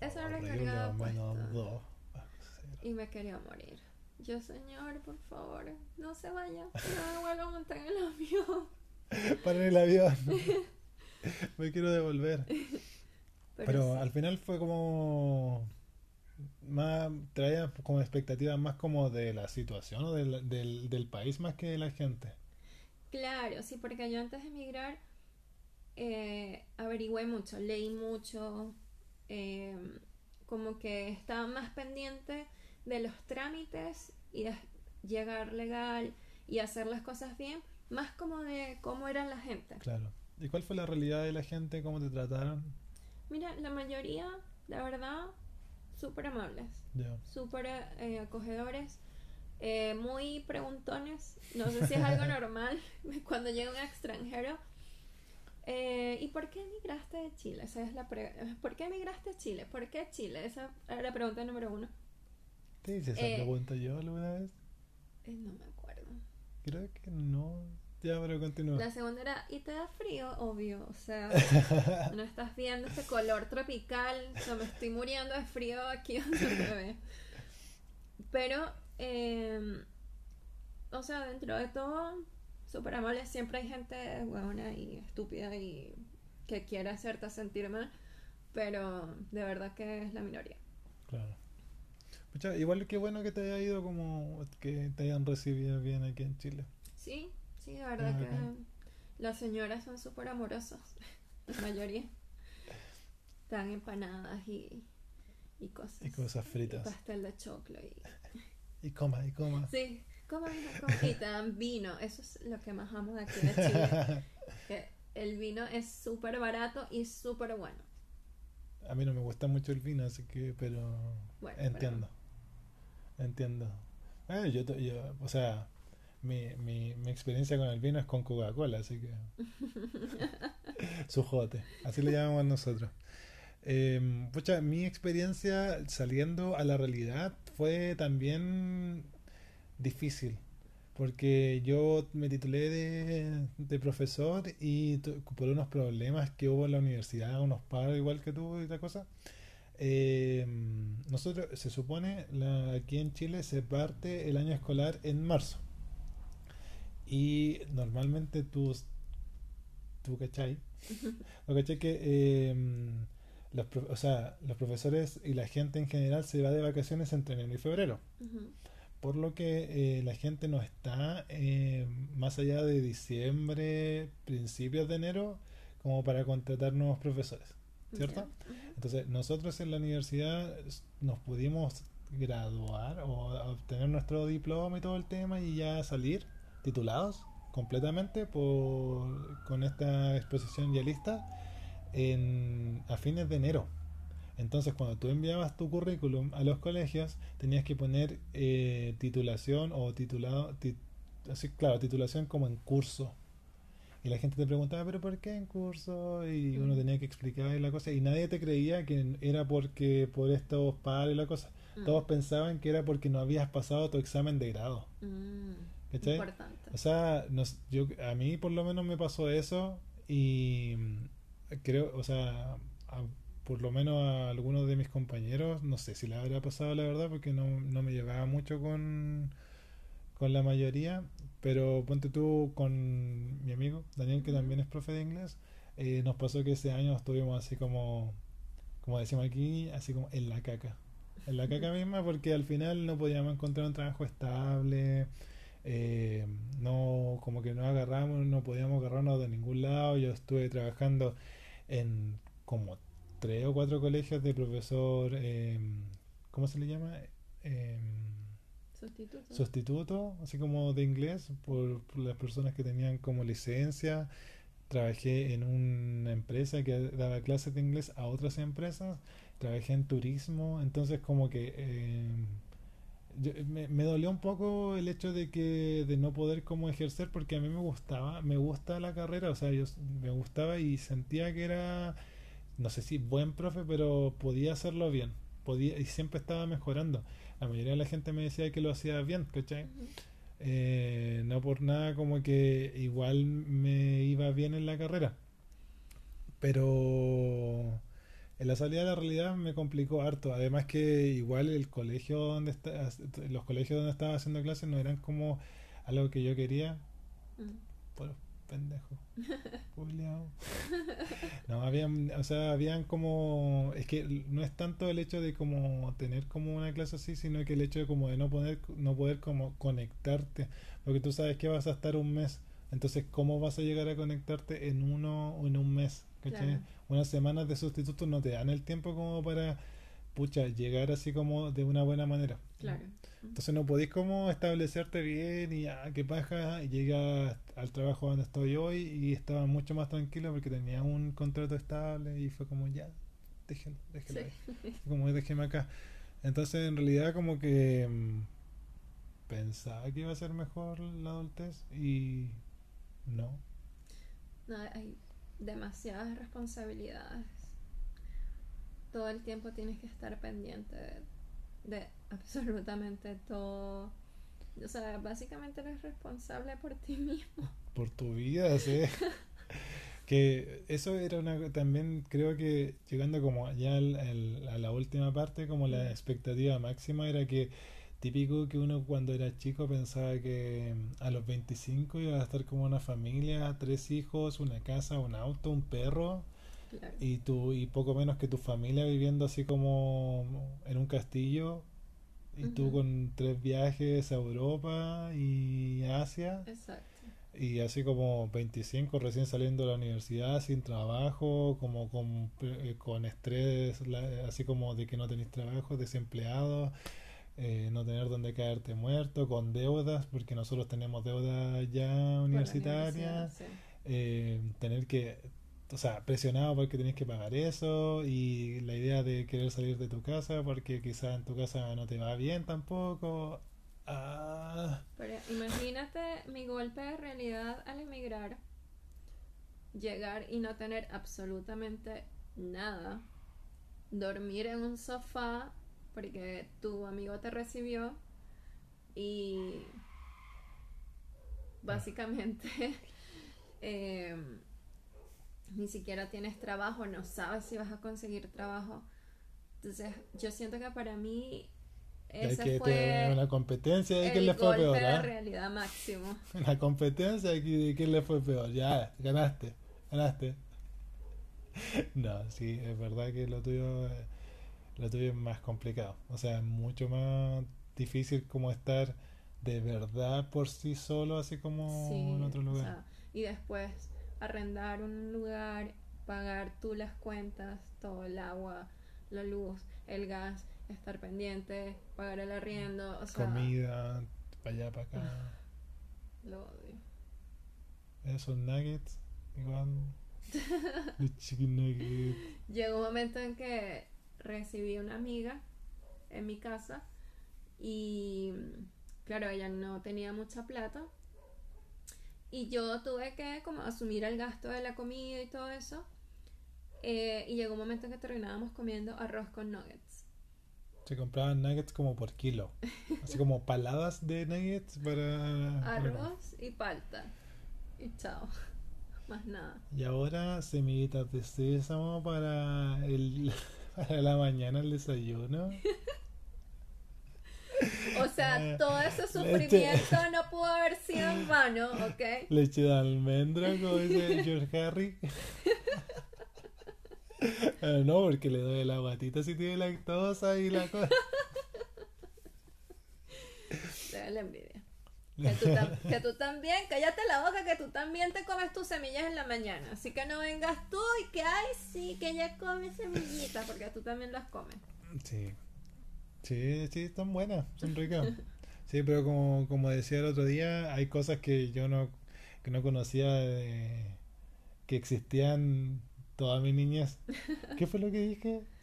Eso era lo que cargaba puesto. Y me quería morir. Yo, señor, por favor, no se vaya. No me vuelva a montar en el avión. Para el avión. Me quiero devolver. Pero, Pero sí. al final fue como más traía como expectativas más como de la situación o del, del, del país más que de la gente. Claro, sí, porque yo antes de emigrar eh, averigüé mucho, leí mucho, eh, como que estaba más pendiente de los trámites y de llegar legal y hacer las cosas bien, más como de cómo era la gente. Claro. ¿Y cuál fue la realidad de la gente? ¿Cómo te trataron? Mira, la mayoría, la verdad, súper amables, Ya. súper eh, acogedores, eh, muy preguntones. No sé si es algo normal cuando llega un extranjero. Eh, ¿Y por qué emigraste de Chile? Esa es la pre- ¿Por qué emigraste a Chile? ¿Por qué Chile? Esa era la pregunta número uno. ¿Te hice esa pregunta yo alguna vez? No me acuerdo. Creo que no. Ya, pero continúa. La segunda era, ¿y te da frío? Obvio, o sea, no estás viendo este color tropical, o sea, me estoy muriendo de frío aquí donde me ve. Pero, eh, o sea, dentro de todo, súper amable, siempre hay gente huevona y estúpida y que quiere hacerte sentir mal, pero de verdad que es la minoría. Claro. Pucha, igual que bueno que te haya ido como que te hayan recibido bien aquí en Chile. Sí, sí, la verdad Ah, que ok. las señoras son súper amorosas, la mayoría. Están empanadas y, y cosas. Y cosas fritas. Pastel de choclo y... Y coma, y coma. Sí, coma, hija, coma. Y dan vino, eso es lo que más amo de aquí de Chile. que el vino es súper barato y súper bueno. A mí no me gusta mucho el vino, así que, pero Bueno, entiendo. Entiendo. Eh, yo, yo- o sea, mi, mi, mi experiencia con el vino es con Coca-Cola, así que. Su jote, así le llamamos nosotros. Eh, pucha, mi experiencia saliendo a la realidad fue también difícil, porque yo me titulé de, de profesor y por unos problemas que hubo en la universidad, unos paros igual que tú y la cosa. eh, nosotros, se supone, la- aquí en Chile se parte el año escolar en marzo. Y normalmente tú, tú ¿cachai? Lo cachai que eh, los, o sea, los profesores y la gente en general se va de vacaciones entre enero y febrero. Por lo que eh, la gente no está eh, más allá de diciembre, principios de enero, como para contratar nuevos profesores. ¿Cierto? Entonces, nosotros en la universidad nos pudimos graduar o obtener nuestro diploma y todo el tema y ya salir titulados completamente por, con esta exposición ya lista en, a fines de enero. Entonces, cuando tú enviabas tu currículum a los colegios, tenías que poner eh, titulación o titulado, ti- así, claro, titulación como en curso. Y la gente te preguntaba, ¿pero por qué en curso? Y uno Mm. tenía que explicar la cosa. Y nadie te creía que era porque por estos paros y la cosa. Mm. Todos pensaban que era porque no habías pasado tu examen de grado. Mm. ¿Cachai? Importante. O sea, nos- yo, a mí por lo menos me pasó eso y mm, creo, o sea, a- por lo menos a algunos de mis compañeros, no sé si le habrá pasado la verdad porque no, no me llevaba mucho con, con la mayoría, pero ponte tú con mi amigo Daniel, que también es profe de inglés, eh, nos pasó que ese año estuvimos así como, como decimos aquí, así como en la caca. En la caca misma porque al final no podíamos encontrar un trabajo estable, eh, no, como que no agarramos, no podíamos agarrarnos de ningún lado. Yo estuve trabajando en como tres o cuatro colegios de profesor, eh, ¿cómo se le llama? Eh, Sustituto. sustituto, así como de inglés, por, por las personas que tenían como licencia. Trabajé en una empresa que daba clases de inglés a otras empresas. Trabajé en turismo, entonces como que eh, yo- me, me dolió un poco el hecho de que de no poder como ejercer porque a mí me gustaba, me gusta la carrera, o sea, yo me gustaba y sentía que era, no sé si buen profe, pero podía hacerlo bien, podía y siempre estaba mejorando. La mayoría de la gente me decía que lo hacía bien, ¿cachai? Eh, no por nada como que igual me iba bien en la carrera. Pero en la salida de la realidad me complicó harto. Además que igual el colegio donde está, los colegios donde estaba haciendo clases no eran como algo que yo quería. Mm. Por pendejo. No, habían, o sea, habían como, es que no es tanto el hecho de como tener como una clase así, sino que el hecho de como de no poder, no poder como conectarte, porque tú sabes que vas a estar un mes, entonces cómo vas a llegar a conectarte en uno o en un mes. Claro. Unas semanas de sustituto no te dan el tiempo como para, pucha, llegar así como de una buena manera. Claro. Entonces no podéis como establecerte bien y ya, qué paja, y llega al trabajo donde estoy hoy y estaba mucho más tranquilo porque tenía un contrato estable y fue como ya, déjenlo, déjenlo. Sí. Como déjeme acá. Entonces en realidad como que mm, pensaba que iba a ser mejor la adultez y no. No, hay demasiadas responsabilidades. Todo el tiempo tienes que estar pendiente de, de absolutamente todo. O sea, básicamente eres responsable por ti mismo. por tu vida, sí. que eso era una también creo que llegando como ya al- al- a la última parte como la expectativa máxima era que típico que uno cuando era chico pensaba que a los 25 iba a estar como una familia, tres hijos, una casa, un auto, un perro Claro. y tú y poco menos que tu familia viviendo así como en un castillo Y tú Ujú. con tres viajes a Europa y Asia. Exacto. Y así como 25 recién saliendo de la universidad, sin trabajo, como con, eh, con estrés, así como de que no tenés trabajo, desempleado, eh, no tener donde caerte muerto, con deudas, porque nosotros tenemos deudas ya universitarias, sí. eh, tener que, o sea, presionado porque tenés que pagar eso y la idea de querer salir de tu casa porque quizás en tu casa no te va bien tampoco. Ah, Pero imagínate mi golpe de realidad al emigrar, llegar y no tener absolutamente nada, dormir en un sofá porque tu amigo te recibió y básicamente eh, ni siquiera tienes trabajo, no sabes si vas a conseguir trabajo. Entonces yo siento que para mí ese que fue una competencia de quién el le fue peor. de ¿ah? realidad máximo. Una competencia de quién le fue peor. Ya, ganaste, ganaste. No, sí, es verdad que lo tuyo, lo tuyo es más complicado. O sea, es mucho más difícil como estar de verdad por sí solo, así como Sí, en otro o lugar. sea, y después arrendar un lugar, pagar tú las cuentas, todo el agua, la luz, el gas, estar pendiente, pagar el arriendo, o sea, Comida, para allá, para acá. lo odio. Esos nuggets, igual. Los chicken nuggets. Llegó un momento en que recibí una amiga en mi casa y claro, ella no tenía mucha plata y yo tuve que como asumir el gasto de la comida y todo eso Eh, y llegó un momento en que terminábamos comiendo arroz con nuggets. Se compraban nuggets como por kilo. Así como paladas de nuggets para... Arroz y palta y chao, más nada. Y ahora semillitas de sésamo para, el, para la mañana el desayuno. O sea, Eh, todo ese leche. sufrimiento no pudo haber sido en vano, ¿ok? Leche de almendra, como dice George Harry. Ah, no, porque le doy la guatita si tiene lactosa y la cosa. La envidia. Que tú, tam- que tú también, cállate la boca, que tú también te comes tus semillas en la mañana. Así que no vengas tú y que, ay, sí, que ella come semillitas, porque tú también las comes. Sí. Sí, sí, están buenas, son ricas. Sí, pero como, como decía el otro día, hay cosas que yo no, que no conocía de- que existían toda mi niñez. ¿Qué fue lo que dije?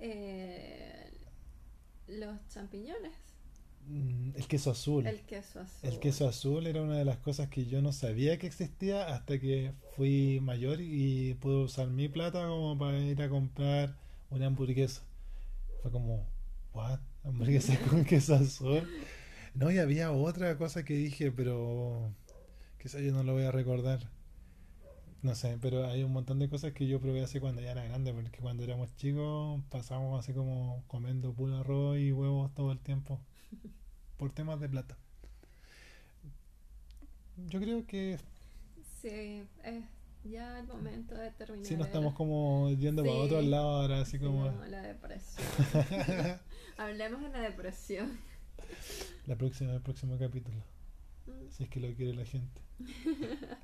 Eh, los champiñones, El queso azul. el queso azul. El queso azul era una de las cosas que yo no sabía que existía hasta que fui mayor y pude usar mi plata como para ir a comprar una hamburguesa. Fue como, ¿what? ¿Hamburguesa con queso azul? No, y había otra cosa que dije, pero quizás yo no lo voy a recordar. No sé, pero hay un montón de cosas que yo probé así cuando ya era grande, porque cuando éramos chicos pasábamos así como comiendo puro arroz y huevos todo el tiempo, por temas de plata. Yo creo que Sí, es ya el momento de terminar. sí el- estamos como yendo para Sí. otro lado ahora, así Sí, como no, la depresión. Hablemos de la depresión. la próxima, el próximo capítulo, Mm. si es que lo quiere la gente.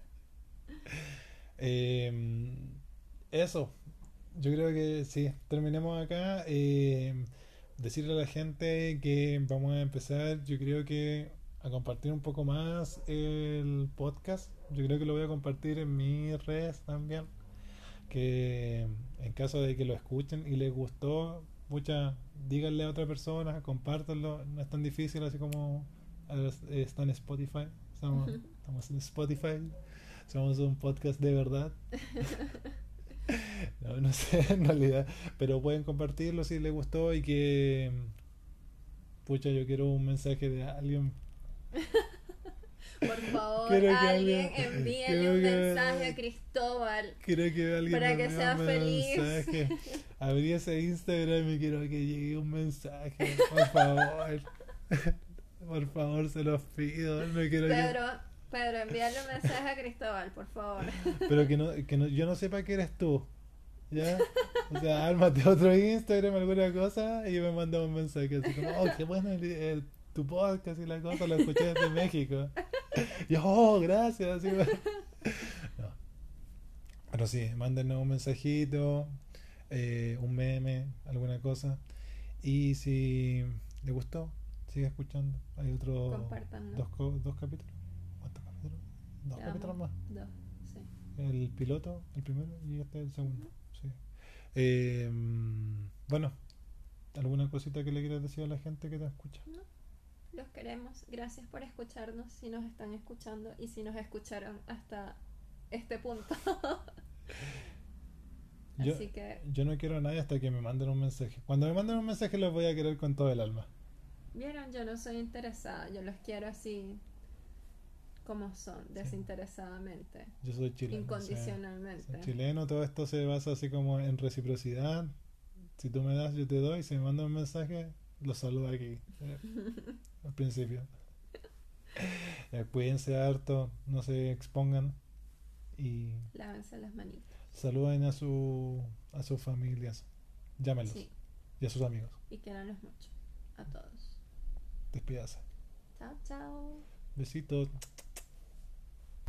Eh, eso, yo creo que sí, terminemos acá. Eh, decirle a la gente que vamos a empezar, yo creo que a compartir un poco más el podcast. Yo creo que lo voy a compartir en mis redes también. Que en caso de que lo escuchen y les gustó, mucha, díganle a otra persona, compártanlo. No es tan difícil así como está en Spotify. Estamos, estamos en Spotify. Somos un podcast de verdad. No, no sé en realidad, pero pueden compartirlo si les gustó y que pucha, yo quiero un mensaje de alguien. Por favor, que alguien quiero un que- mensaje a Cristóbal. Quiero que alguien Para que envíe sea feliz. mensaje. Abrí ese Instagram y quiero que llegue un mensaje, por favor. Por favor, se los pido. No quiero Pedro, Pedro, envíale un mensaje a Cristóbal, por favor. Pero que no, que no, yo no sepa que eres tú. ¿Ya? O sea, ármate otro Instagram, alguna cosa, y me manda un mensaje así como, oh, qué bueno el, el- tu podcast y la cosa, lo escuché desde México. Y yo, oh, gracias. así, bueno. No. Pero sí, mándenos un mensajito, eh, un meme, alguna cosa. Y si le gustó, sigue escuchando. Hay otro Compártanlo. dos, dos capítulos. Dos capítulos vamos. más. Dos, sí. El piloto, el primero, y este el segundo. Sí. Eh, bueno, ¿alguna cosita que le quieras decir a la gente que te escucha? Los queremos. Gracias por escucharnos, si nos están escuchando y si nos escucharon hasta este punto. Yo, Así que, yo no quiero a nadie hasta que me manden un mensaje. Cuando me manden un mensaje los voy a querer con todo el alma. vieron, yo no soy interesada, yo los quiero así como son, desinteresadamente, Yo soy chileno. o sea, incondicionalmente. chileno, todo esto se basa así como en reciprocidad. Si tú me das, yo te doy. Si me mandan un mensaje, los saludo aquí. eh, al principio. Eh, cuídense harto, no se expongan. Y Lávense las manitas. saluden a, su, a sus familias. Llámenlos. Sí, Y a sus amigos. y quieranlos mucho. A todos. Despídase. Chao, chao. Besitos.